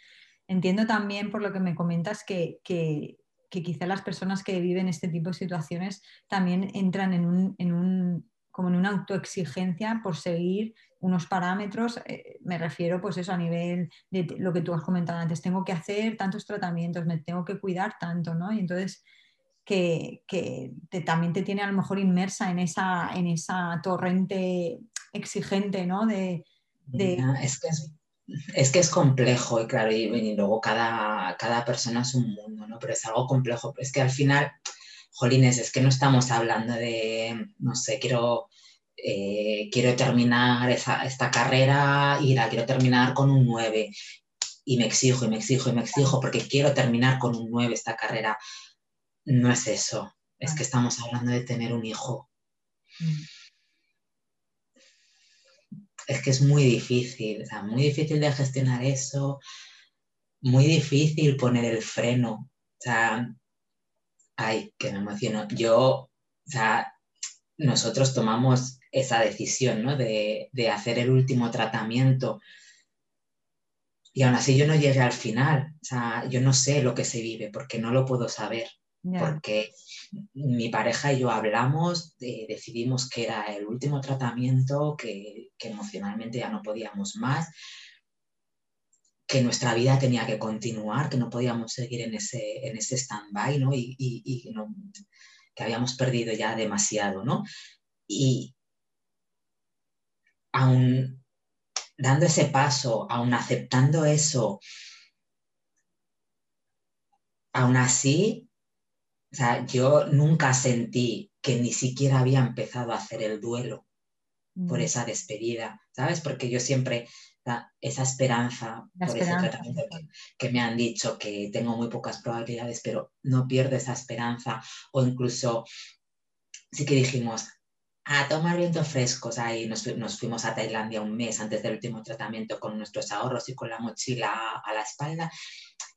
Entiendo también por lo que me comentas que, que, quizá las personas que viven este tipo de situaciones también entran en un, en un como en una autoexigencia por seguir unos parámetros, eh, me refiero pues eso a nivel de lo que tú has comentado antes, tengo que hacer tantos tratamientos, me tengo que cuidar tanto, ¿no? Y entonces que, también te tiene a lo mejor inmersa en esa, en esa torrente exigente, ¿no? De, Es, que es, que es complejo y claro, y, luego cada, cada, persona es un mundo, ¿no? Pero es algo complejo. Es que al final, jolines, es que no estamos hablando de, no sé, quiero eh, quiero terminar esta carrera y la quiero terminar con un 9 y me exijo y me exijo y me exijo porque quiero terminar con un 9 esta carrera. No es eso, es que estamos hablando de tener un hijo. Es que es muy difícil, muy difícil de gestionar eso, muy difícil poner el freno. O sea, ay, que me emociono. Yo, o sea, nosotros tomamos esa decisión ¿no? de, hacer el último tratamiento. Y aún así yo no llegué al final. O sea, yo no sé lo que se vive porque no lo puedo saber. Porque mi pareja y yo hablamos, decidimos que era el último tratamiento, que, emocionalmente ya no podíamos más, que nuestra vida tenía que continuar, que no podíamos seguir en ese, en ese stand-by, ¿no? Y, y, no, que habíamos perdido ya demasiado, ¿no? Y, aún dando ese paso, aún aceptando eso, aún así, o sea, yo nunca sentí que ni siquiera había empezado a hacer el duelo por mm. esa despedida, ¿sabes? Porque yo siempre, esa esperanza, por ese tratamiento que, me han dicho que tengo muy pocas probabilidades, pero no pierdo esa esperanza, o incluso sí que dijimos, a tomar vientos frescos. Ahí nos, fuimos a Tailandia un mes antes del último tratamiento con nuestros ahorros y con la mochila a, la espalda.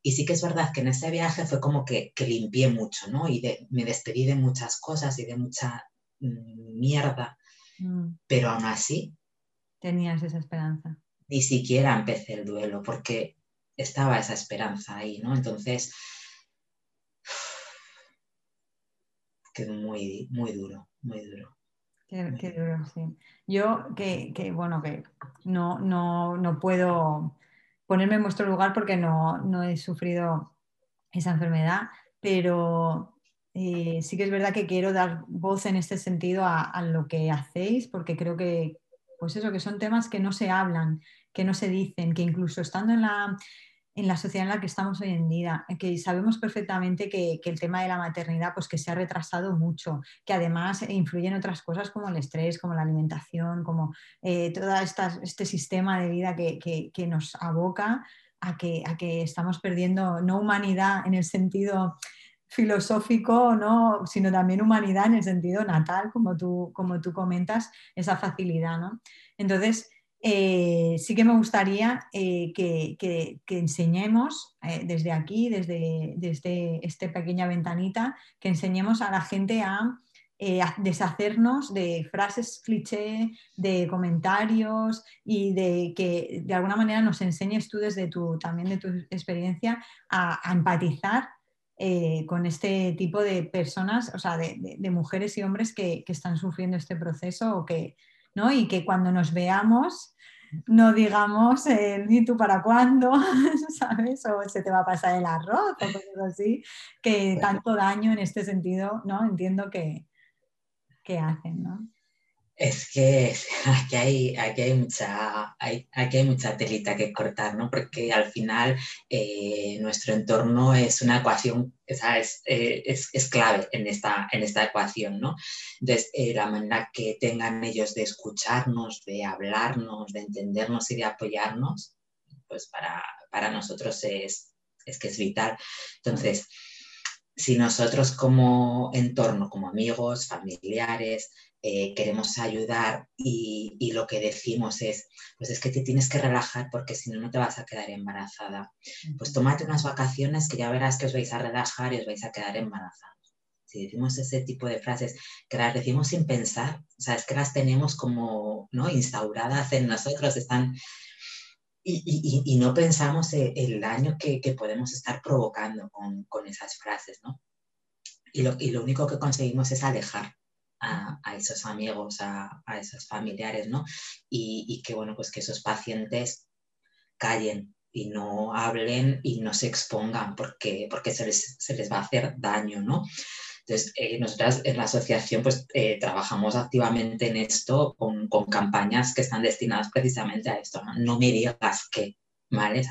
Y sí que es verdad que en ese viaje fue como que, que limpié mucho, ¿no? Y me despedí de muchas cosas y de mucha mm, mierda. Mm. Pero aún así... Tenías esa esperanza. Ni siquiera empecé el duelo porque estaba esa esperanza ahí, ¿no? Entonces... Que muy, muy duro, muy duro. Qué, duro, sí. Yo que, bueno, que no, no, puedo ponerme en vuestro lugar porque no, he sufrido esa enfermedad, pero eh, sí que es verdad que quiero dar voz en este sentido a, a, lo que hacéis, porque creo que, pues eso, que son temas que no se hablan, que no se dicen, que incluso estando en la, en la sociedad en la que estamos hoy en día, que sabemos perfectamente que, el tema de la maternidad pues que se ha retrasado mucho, que además influyen otras cosas como el estrés, como la alimentación, como eh, todo este sistema de vida que, nos aboca a que, a que estamos perdiendo no humanidad en el sentido filosófico, ¿no? sino también humanidad en el sentido natal, como tú, como tú comentas, esa facilidad. ¿no? Entonces, eh, sí que me gustaría eh, que, enseñemos eh, desde aquí, desde, desde esta pequeña ventanita, que enseñemos a la gente a, deshacernos de frases cliché, de comentarios y de que de alguna manera nos enseñes tú desde tu, también de tu experiencia a, empatizar con este tipo de personas, o sea, de, mujeres y hombres que, que, están sufriendo este proceso o que, y que cuando nos veamos no digamos, ni tú para cuándo? ¿Sabes? O se te va a pasar el arroz o cosas así, que tanto daño en este sentido, ¿no? Entiendo que, que hacen, ¿no? Es que aquí hay, aquí hay, mucha, hay, aquí hay mucha telita que cortar, ¿no? Porque al final eh, nuestro entorno es una ecuación, es, eh, es, es, clave en esta, en esta ecuación, ¿no? Entonces, eh, la manera que tengan ellos de escucharnos, de hablarnos, de entendernos y de apoyarnos, pues para, para nosotros es, es que es vital. Entonces, si nosotros como entorno, como amigos, familiares, eh, queremos ayudar y, lo que decimos es, pues es que te tienes que relajar porque si no, no te vas a quedar embarazada. Pues tómate unas vacaciones que ya verás que os vais a relajar y os vais a quedar embarazados. si decimos ese tipo de frases, que las decimos sin pensar, o sea, es que las tenemos como ¿no? instauradas en nosotros, están... Y, no pensamos el, daño que, podemos estar provocando con, esas frases, ¿no? Y lo, único que conseguimos es alejar a, esos amigos, a, esos familiares, ¿no? Y, y, que, bueno, pues que esos pacientes callen y no hablen y no se expongan porque, porque se, les, se les va a hacer daño, ¿no? Entonces, eh, nosotras en la asociación pues eh, trabajamos activamente en esto con, con, campañas que están destinadas precisamente a esto. No, me digas que, ¿vale?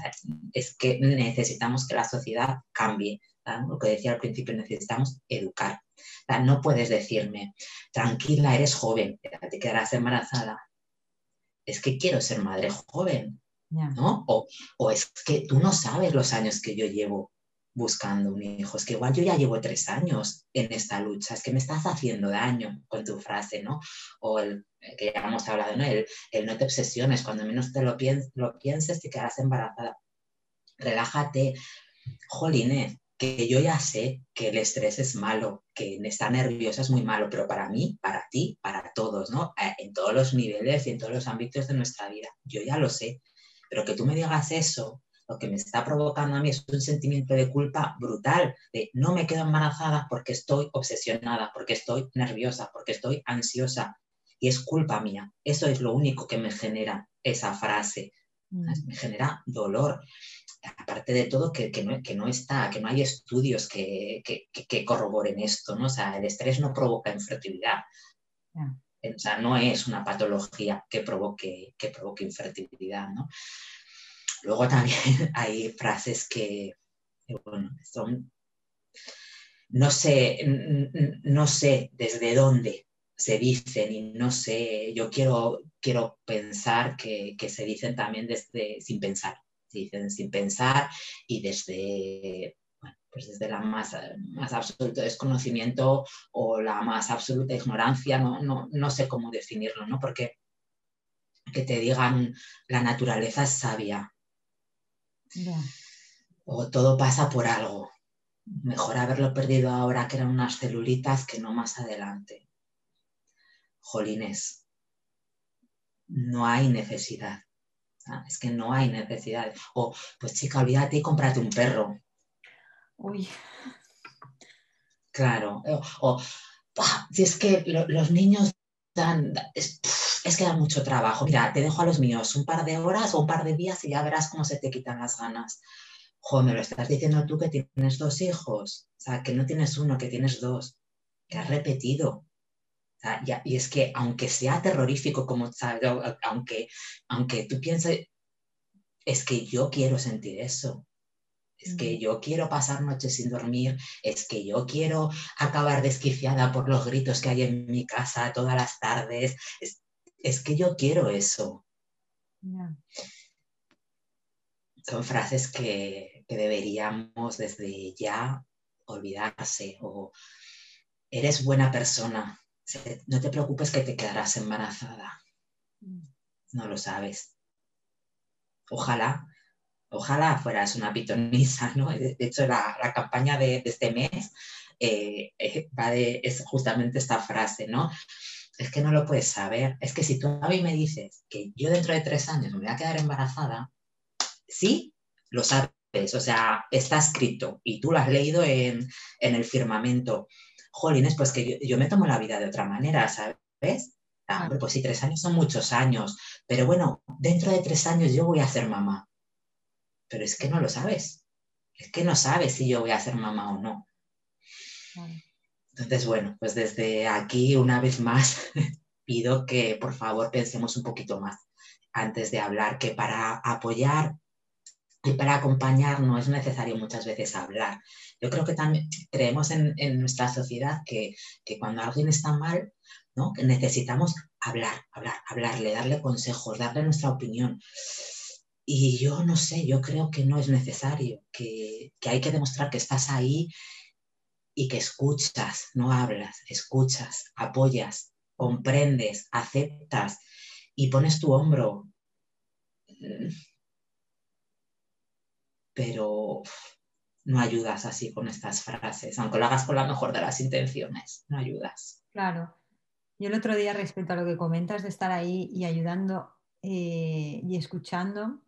Es que necesitamos que la sociedad cambie. Lo que decía al principio, necesitamos educar. No puedes decirme, tranquila, eres joven, te quedarás embarazada. Es que quiero ser madre joven, ¿no? O, o es que tú no sabes los años que yo llevo buscando un hijo. Es que igual yo ya llevo tres años en esta lucha, es que me estás haciendo daño con tu frase, ¿no? O el que ya hemos hablado, ¿no? El, no te obsesiones, cuando menos te lo, lo pienses te quedarás embarazada. Relájate, jolines, que yo ya sé que el estrés es malo, que estar nerviosa es muy malo, pero para mí, para ti, para todos, ¿no? Eh, en todos los niveles y en todos los ámbitos de nuestra vida. Yo ya lo sé, pero que tú me digas eso lo que me está provocando a mí es un sentimiento de culpa brutal, de no me quedo embarazada porque estoy obsesionada, porque estoy nerviosa, porque estoy ansiosa. Y es culpa mía. Eso es lo único que me genera esa frase. Mm. Me genera dolor. Aparte de todo, que, no, está, que no hay estudios que, corroboren esto, ¿no? O sea, el estrés no provoca infertilidad. O sea, no es una patología que provoque, que provoque infertilidad, ¿no? Luego también hay frases que, bueno, son, no sé, no sé desde dónde se dicen y no sé, yo quiero, quiero pensar que, se dicen también desde sin pensar, dicen sin pensar y desde, pues desde la más, más absoluto desconocimiento o la más absoluta ignorancia, no, no, no sé cómo definirlo, ¿no? Porque que te digan la naturaleza es sabia, o todo pasa por algo. Mejor haberlo perdido ahora que eran unas celulitas que no más adelante. Jolines, no hay necesidad. Ah, es que no hay necesidad. O, pues chica, olvídate y cómprate un perro. Uy. Claro. O, si es que los niños dan, es que da mucho trabajo. Mira, te dejo a los míos un par de horas o un par de días y ya verás cómo se te quitan las ganas. Joder, me lo estás diciendo tú que tienes dos hijos, o sea, que no tienes uno, que tienes dos, que has repetido. Y es que aunque sea terrorífico, como aunque, aunque tú pienses, es que yo quiero sentir eso. Es que yo quiero pasar noches sin dormir, es que yo quiero acabar desquiciada por los gritos que hay en mi casa todas las tardes es que yo quiero eso. Son frases que, deberíamos desde ya olvidarse o eres buena persona, no te preocupes que te quedarás embarazada. No lo sabes. Ojalá, ojalá fueras una pitonisa, ¿no? De, hecho, la, campaña de, este mes eh, eh, va de, es justamente esta frase, ¿no? es que no lo puedes saber. Es que si tú a mí me dices que yo dentro de tres años me voy a quedar embarazada, sí, lo sabes. O sea, está escrito y tú lo has leído en, el firmamento. Jolines, pues que yo, me tomo la vida de otra manera, ¿sabes? Ah, pues sí, tres años son muchos años, pero bueno, dentro de tres años yo voy a ser mamá. Pero es que no lo sabes. Es que no sabes si yo voy a ser mamá o no. Entonces, bueno, pues desde aquí una vez más pido que por favor pensemos un poquito más antes de hablar, que para apoyar y para acompañar no es necesario muchas veces hablar. Yo creo que también creemos en, nuestra sociedad que, cuando alguien está mal, ¿no? que necesitamos hablar, hablar, hablarle, darle consejos, darle nuestra opinión. Y yo no sé, yo creo que no es necesario, que, que hay que demostrar que estás ahí y que escuchas, no hablas, escuchas, apoyas, comprendes, aceptas y pones tu hombro. Pero no ayudas así con estas frases, aunque lo hagas con la mejor de las intenciones, no ayudas. Claro. Yo el otro día, respecto a lo que comentas de estar ahí y ayudando eh, y escuchando,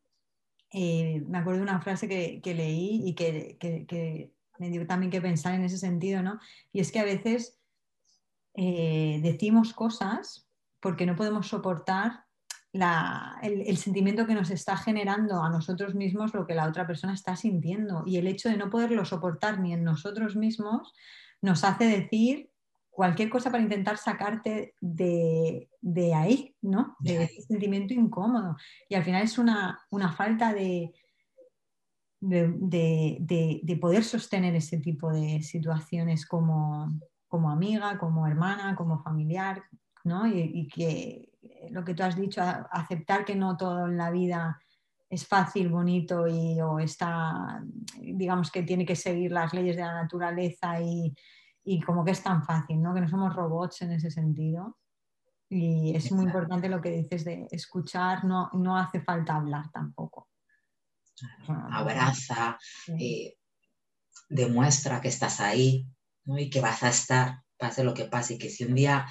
eh, me acuerdo de una frase que, leí y que, me dio también que pensar en ese sentido, ¿no? Y es que a veces eh, decimos cosas porque no podemos soportar el, sentimiento que nos está generando a nosotros mismos lo que la otra persona está sintiendo. Y el hecho de no poderlo soportar ni en nosotros mismos nos hace decir cualquier cosa para intentar sacarte de, ahí, ¿no? De ese sentimiento incómodo. Y al final es una, falta de, de, poder sostener ese tipo de situaciones como, como amiga, como hermana, como familiar, ¿no? y, que lo que tú has dicho, aceptar que no todo en la vida es fácil, bonito y o está, digamos que tiene que seguir las leyes de la naturaleza y, como que es tan fácil, ¿no? Que no somos robots en ese sentido. Y es muy importante lo que dices de escuchar, no, no hace falta hablar tampoco. Abraza, eh, demuestra que estás ahí y que vas a estar, pase lo que pase, y que si un día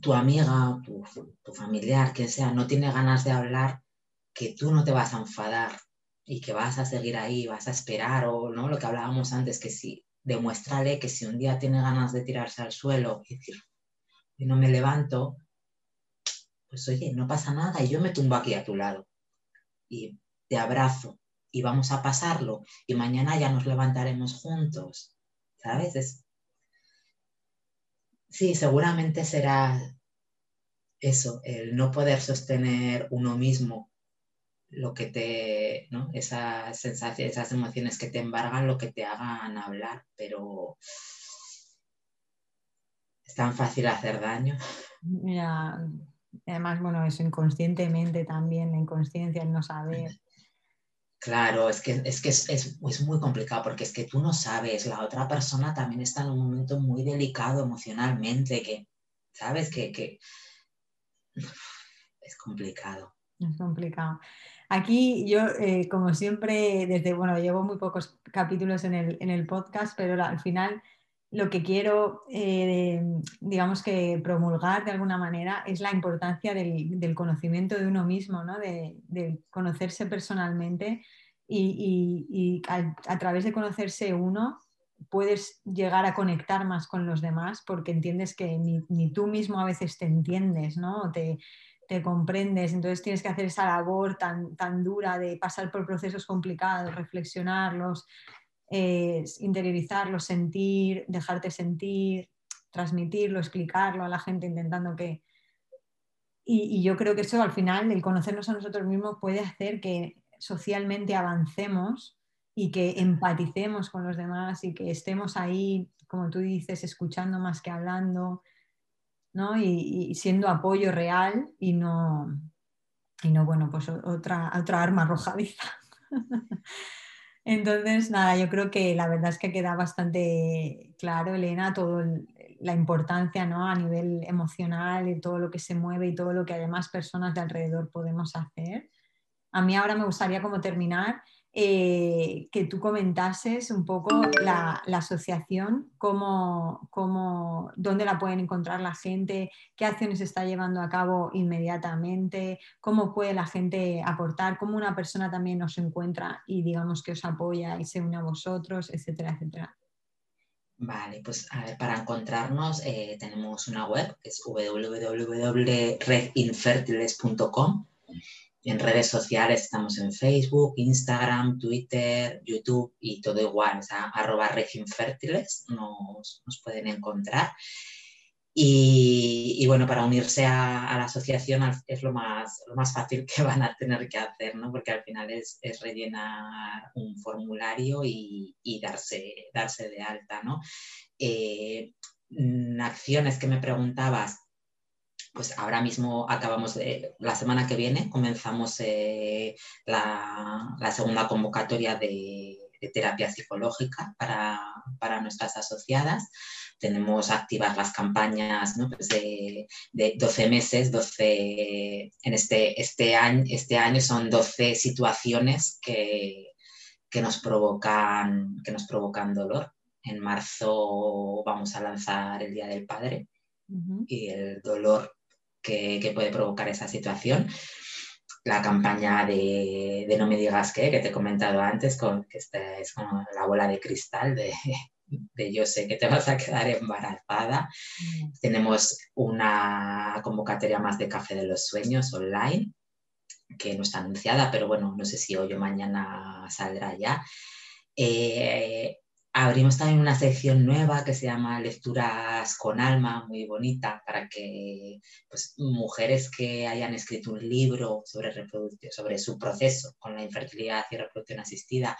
tu amiga, tu, tu familiar, quien sea, no tiene ganas de hablar, que tú no te vas a enfadar y que vas a seguir ahí, vas a esperar o no, lo que hablábamos antes, que si demuéstrale que si un día tiene ganas de tirarse al suelo y decir, y no me levanto, pues oye, no pasa nada y yo me tumbo aquí a tu lado y te abrazo y vamos a pasarlo y mañana ya nos levantaremos juntos, ¿sabes? Sí, seguramente será eso, el no poder sostener uno mismo lo que te, ¿no? Esas sensaciones, esas emociones que te embargan, lo que te hagan hablar, pero es tan fácil hacer daño. además, bueno, eso inconscientemente también, la inconsciencia, el no saber. Claro, es que, es, que es, muy complicado porque es que tú no sabes, la otra persona también está en un momento muy delicado emocionalmente, que, ¿sabes? Que, es complicado. Es complicado. Aquí yo, eh, como siempre, desde, bueno, llevo muy pocos capítulos en el, podcast, pero al final lo que quiero, eh, digamos que promulgar de alguna manera es la importancia del, conocimiento de uno mismo, ¿no? de, conocerse personalmente y, a, través de conocerse uno puedes llegar a conectar más con los demás porque entiendes que ni, tú mismo a veces te entiendes, ¿no? Te, te comprendes, entonces tienes que hacer esa labor tan, tan dura de pasar por procesos complicados, reflexionarlos, eh, interiorizarlo, sentir, dejarte sentir, transmitirlo, explicarlo a la gente intentando que... Y, yo creo que eso al final, el conocernos a nosotros mismos puede hacer que socialmente avancemos y que empaticemos con los demás y que estemos ahí, como tú dices, escuchando más que hablando, ¿no? Y, siendo apoyo real y no, y no bueno, pues otra, otra arma arrojadiza. Entonces, nada, yo creo que la verdad es que queda bastante claro, Elena, todo la importancia ¿no? a nivel emocional y todo lo que se mueve y todo lo que además personas de alrededor podemos hacer. A mí ahora me gustaría como terminar eh, que tú comentases un poco la, asociación, cómo, cómo, dónde la pueden encontrar la gente, qué acciones está llevando a cabo inmediatamente, cómo puede la gente aportar, cómo una persona también os encuentra y digamos que os apoya y se une a vosotros, etcétera, etcétera. Vale, pues a ver, para encontrarnos eh, tenemos una web que es www.redinfertiles.com en redes sociales estamos en Facebook, Instagram, Twitter, YouTube y todo igual, o sea, arroba reginfértiles nos, nos pueden encontrar. Y, bueno, para unirse a, la asociación es lo más, lo más fácil que van a tener que hacer, ¿no? Porque al final es, rellenar un formulario y, darse, darse de alta, ¿no? Eh, acciones que me preguntabas, pues ahora mismo acabamos de, la semana que viene comenzamos eh, la, segunda convocatoria de, terapia psicológica para, nuestras asociadas. Tenemos activas las campañas pues de, 12 meses, 12, en este, este, año, este año son 12 situaciones que, que nos provocan, que nos provocan dolor. En marzo vamos a lanzar el Día del Padre y el dolor que, puede provocar esa situación. La campaña de, No me digas qué, que te he comentado antes, con, que esta es como la bola de cristal de, yo sé que te vas a quedar embarazada. Mm. Tenemos una convocatoria más de Café de los Sueños online, que no está anunciada, pero bueno, no sé si hoy o mañana saldrá ya. Eh, abrimos también una sección nueva que se llama Lecturas con Alma, muy bonita, para que pues, mujeres que hayan escrito un libro sobre, sobre su proceso con la infertilidad y reproducción asistida,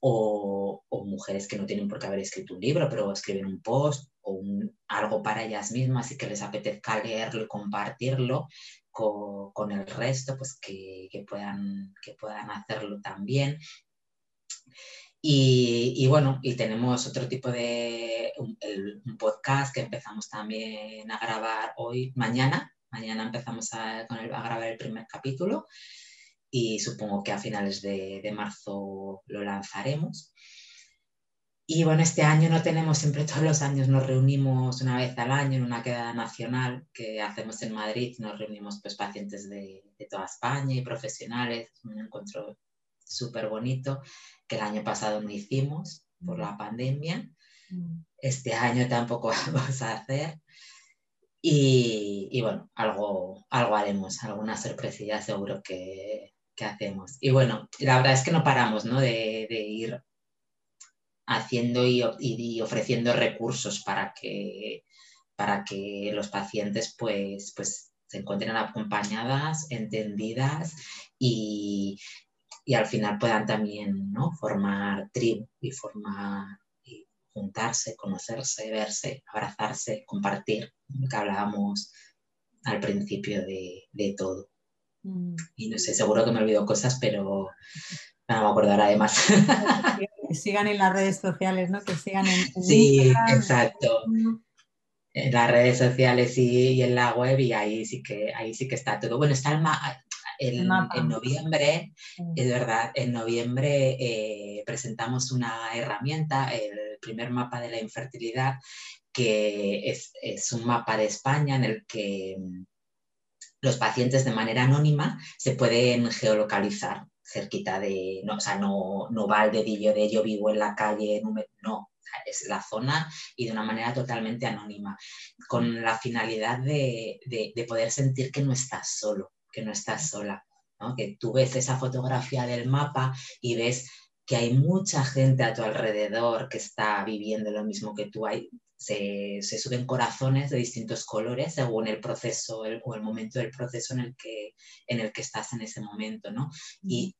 o, mujeres que no tienen por qué haber escrito un libro, pero escriben un post o algo para ellas mismas y que les apetezca leerlo y compartirlo con, el resto, pues que, puedan, que puedan hacerlo también. Y, bueno, y tenemos otro tipo de un, podcast que empezamos también a grabar hoy, mañana. Mañana empezamos a, con a grabar el primer capítulo y supongo que a finales de, marzo lo lanzaremos. Y bueno, este año no tenemos, siempre todos los años nos reunimos una vez al año en una quedada nacional que hacemos en Madrid, nos reunimos pues pacientes de, de toda España y profesionales, un encuentro súper bonito que el año pasado no hicimos por la pandemia. Mm. Este año tampoco vamos a hacer. Y, bueno, algo, algo haremos, alguna sorpresilla seguro que, hacemos. Y bueno, la verdad es que no paramos ¿no? De, ir haciendo y, y, ofreciendo recursos para que, para que los pacientes pues, pues se encuentren acompañadas, entendidas y, y al final puedan también ¿no? formar tribu y formar y juntarse, conocerse, verse, abrazarse, compartir, lo que hablábamos al principio de, de todo. Mm. Y no sé, seguro que me olvido cosas, pero no me acordará además. Que sigan en las redes sociales, ¿no? Que sigan en, Sí, exacto. En las redes sociales y, y, en la web y ahí sí que ahí sí que está todo. Bueno, está el, en noviembre, es verdad, en noviembre eh, presentamos una herramienta, el primer mapa de la infertilidad, que es, un mapa de España en el que mm, los pacientes de manera anónima se pueden geolocalizar cerquita de, no, o sea, no, no va al dedillo de yo vivo en la calle, no, es la zona y de una manera totalmente anónima, con la finalidad de poder sentir que no estás solo, que no estás sola, que tú ves esa fotografía del mapa y ves que hay mucha gente a tu alrededor que está viviendo lo mismo que tú. Hay, se, suben corazones de distintos colores según el proceso o el momento del proceso en el, que, en el que estás en ese momento, ¿no? Y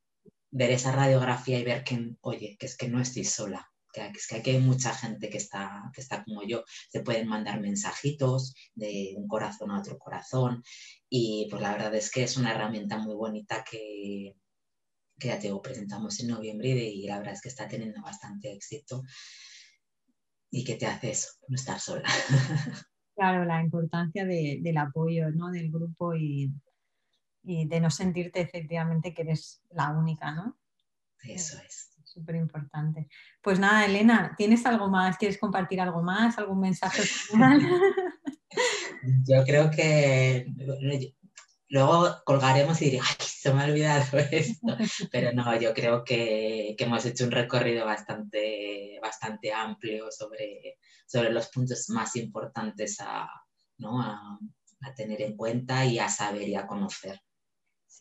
ver esa radiografía y ver que, oye, que es que no estoy sola, que, es que aquí hay mucha gente que está, que está como yo. Se pueden mandar mensajitos de un corazón a otro corazón y pues la verdad es que es una herramienta muy bonita que, que ya te presentamos en noviembre y la verdad es que está teniendo bastante éxito y que te hace eso, no estar sola. Claro, la importancia del apoyo ¿no? del grupo y, y de no sentirte efectivamente que eres la única, ¿no? Eso es súper importante. Pues nada, Elena, ¿tienes algo más? ¿Quieres compartir algo más? ¿Algún mensaje final? Yo creo que luego colgaremos y diré, ay, se me ha olvidado esto. Pero no, yo creo que, hemos hecho un recorrido bastante, bastante amplio sobre, sobre los puntos más importantes a, a tener en cuenta y a saber y a conocer.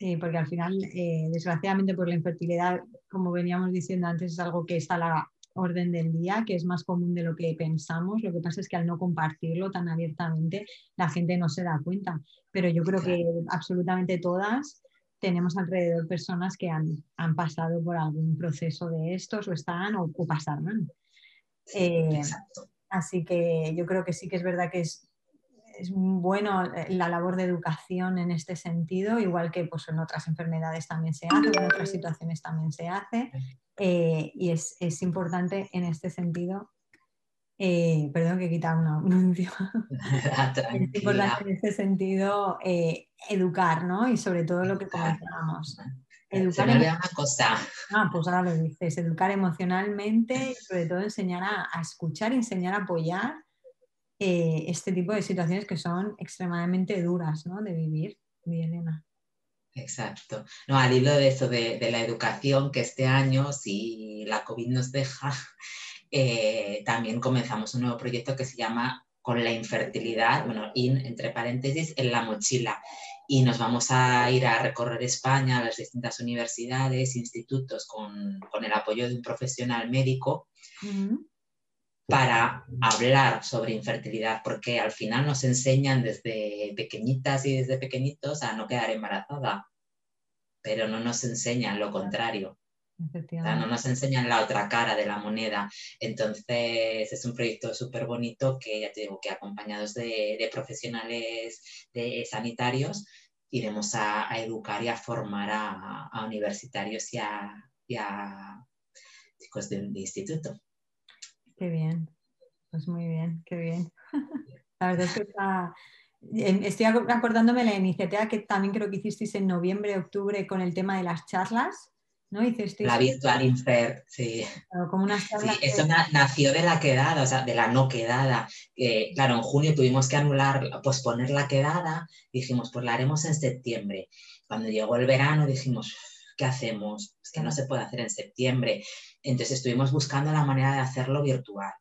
Sí, porque al final, eh, desgraciadamente, por la infertilidad, como veníamos diciendo antes, es algo que está a la orden del día, que es más común de lo que pensamos. Lo que pasa es que al no compartirlo tan abiertamente, la gente no se da cuenta. Pero yo creo que absolutamente todas tenemos alrededor personas que han, pasado por algún proceso de estos o están o, pasarán. Eh, así que yo creo que sí que es verdad que es es bueno eh, la labor de educación en este sentido, igual que pues, en otras enfermedades también se hace, en otras situaciones también se hace, eh, y es, importante en este sentido. Eh, perdón que he quitado un anuncio. es importante en este sentido educar, ¿no? Y sobre todo lo que comentábamos, Educar Se me una cosa. Ah, pues ahora lo dices, educar emocionalmente y sobre todo enseñar a, escuchar, enseñar a apoyar eh, este tipo de situaciones que son extremadamente duras ¿no? de vivir, mi Elena. Exacto. No, al hilo de eso de, la educación, que este año, si la COVID nos deja, eh, también comenzamos un nuevo proyecto que se llama Con la infertilidad, bueno, in, entre paréntesis, en la mochila. Y nos vamos a ir a recorrer España, a las distintas universidades, institutos, con, el apoyo de un profesional médico. Para hablar sobre infertilidad, porque al final nos enseñan desde pequeñitas y desde pequeñitos a no quedar embarazada, pero no nos enseñan lo contrario. no nos enseñan la otra cara de la moneda. Entonces es un proyecto súper bonito que ya te digo que acompañados de, profesionales de sanitarios iremos a, educar y a formar a, universitarios y a, chicos de, de instituto. Qué bien, pues muy bien, qué bien. La verdad es que está, em, Estoy acordándome la iniciativa que también creo que hicisteis en noviembre, octubre con el tema de las charlas, ¿no? La virtual infer, sí. como una sí, eso nació de la quedada, o sea, de la no quedada. claro, en junio tuvimos que anular, posponer la quedada, dijimos, pues la haremos en septiembre. Cuando llegó el verano dijimos, ¿qué hacemos? Es que no se puede hacer en septiembre. Entonces estuvimos buscando la manera de hacerlo virtual,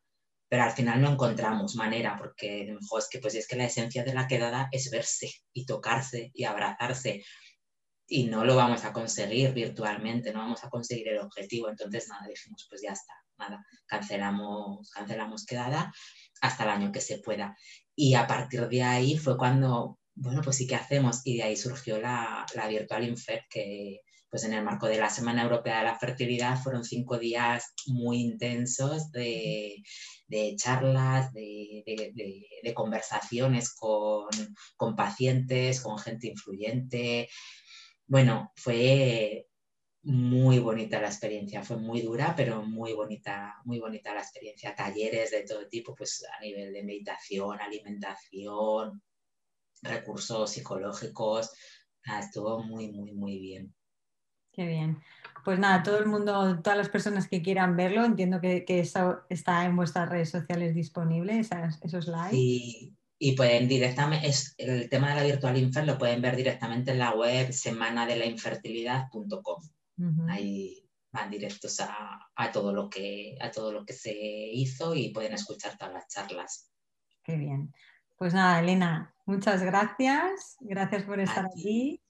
pero al final no encontramos manera, porque mejor es que, pues, es que la esencia de la quedada es verse y tocarse y abrazarse. Y no lo vamos a conseguir virtualmente, no vamos a conseguir el objetivo. Entonces, nada, dijimos, pues ya está, nada, cancelamos, cancelamos quedada hasta el año que se pueda. Y a partir de ahí fue cuando, bueno, pues sí que hacemos, y de ahí surgió la, la Virtual Infer, que, pues en el marco de la Semana Europea de la Fertilidad fueron cinco días muy intensos de, charlas, de, conversaciones con, pacientes, con gente influyente. Bueno, fue muy bonita la experiencia, fue muy dura, pero muy bonita, muy bonita la experiencia. Talleres de todo tipo, pues a nivel de meditación, alimentación, recursos psicológicos, estuvo muy, muy, muy bien. Qué bien. Pues nada, todo el mundo, todas las personas que quieran verlo, entiendo que, eso está en vuestras redes sociales disponible, esos live. Y, y pueden directamente, es, el tema de la virtual infer lo pueden ver directamente en la web semanadelainfertilidad.com. Ahí van directos a, todo lo que, a todo lo que se hizo y pueden escuchar todas las charlas. Qué bien. Pues nada, Elena, muchas gracias. Gracias por estar aquí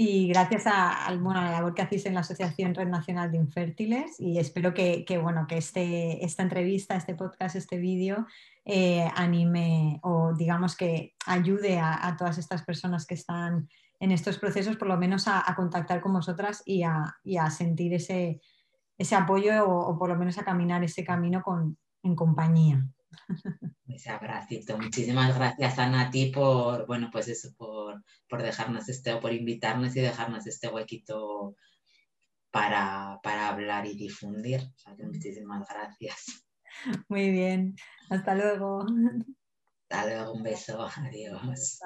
y gracias a, la labor que hacéis en la Asociación Red Nacional de Infértiles y espero que, bueno, que este, esta entrevista, este podcast, este vídeo eh, anime o digamos que ayude a, todas estas personas que están en estos procesos por lo menos a, contactar con vosotras y a, sentir ese, ese apoyo o, o, por lo menos a caminar ese camino con, en compañía. Ese abracito. Muchísimas gracias, Ana, a ti por, bueno, pues eso, por, por dejarnos este, o por invitarnos y dejarnos este huequito para, para hablar y difundir. muchísimas gracias. Muy bien. Hasta luego. Hasta luego, un beso. Adiós.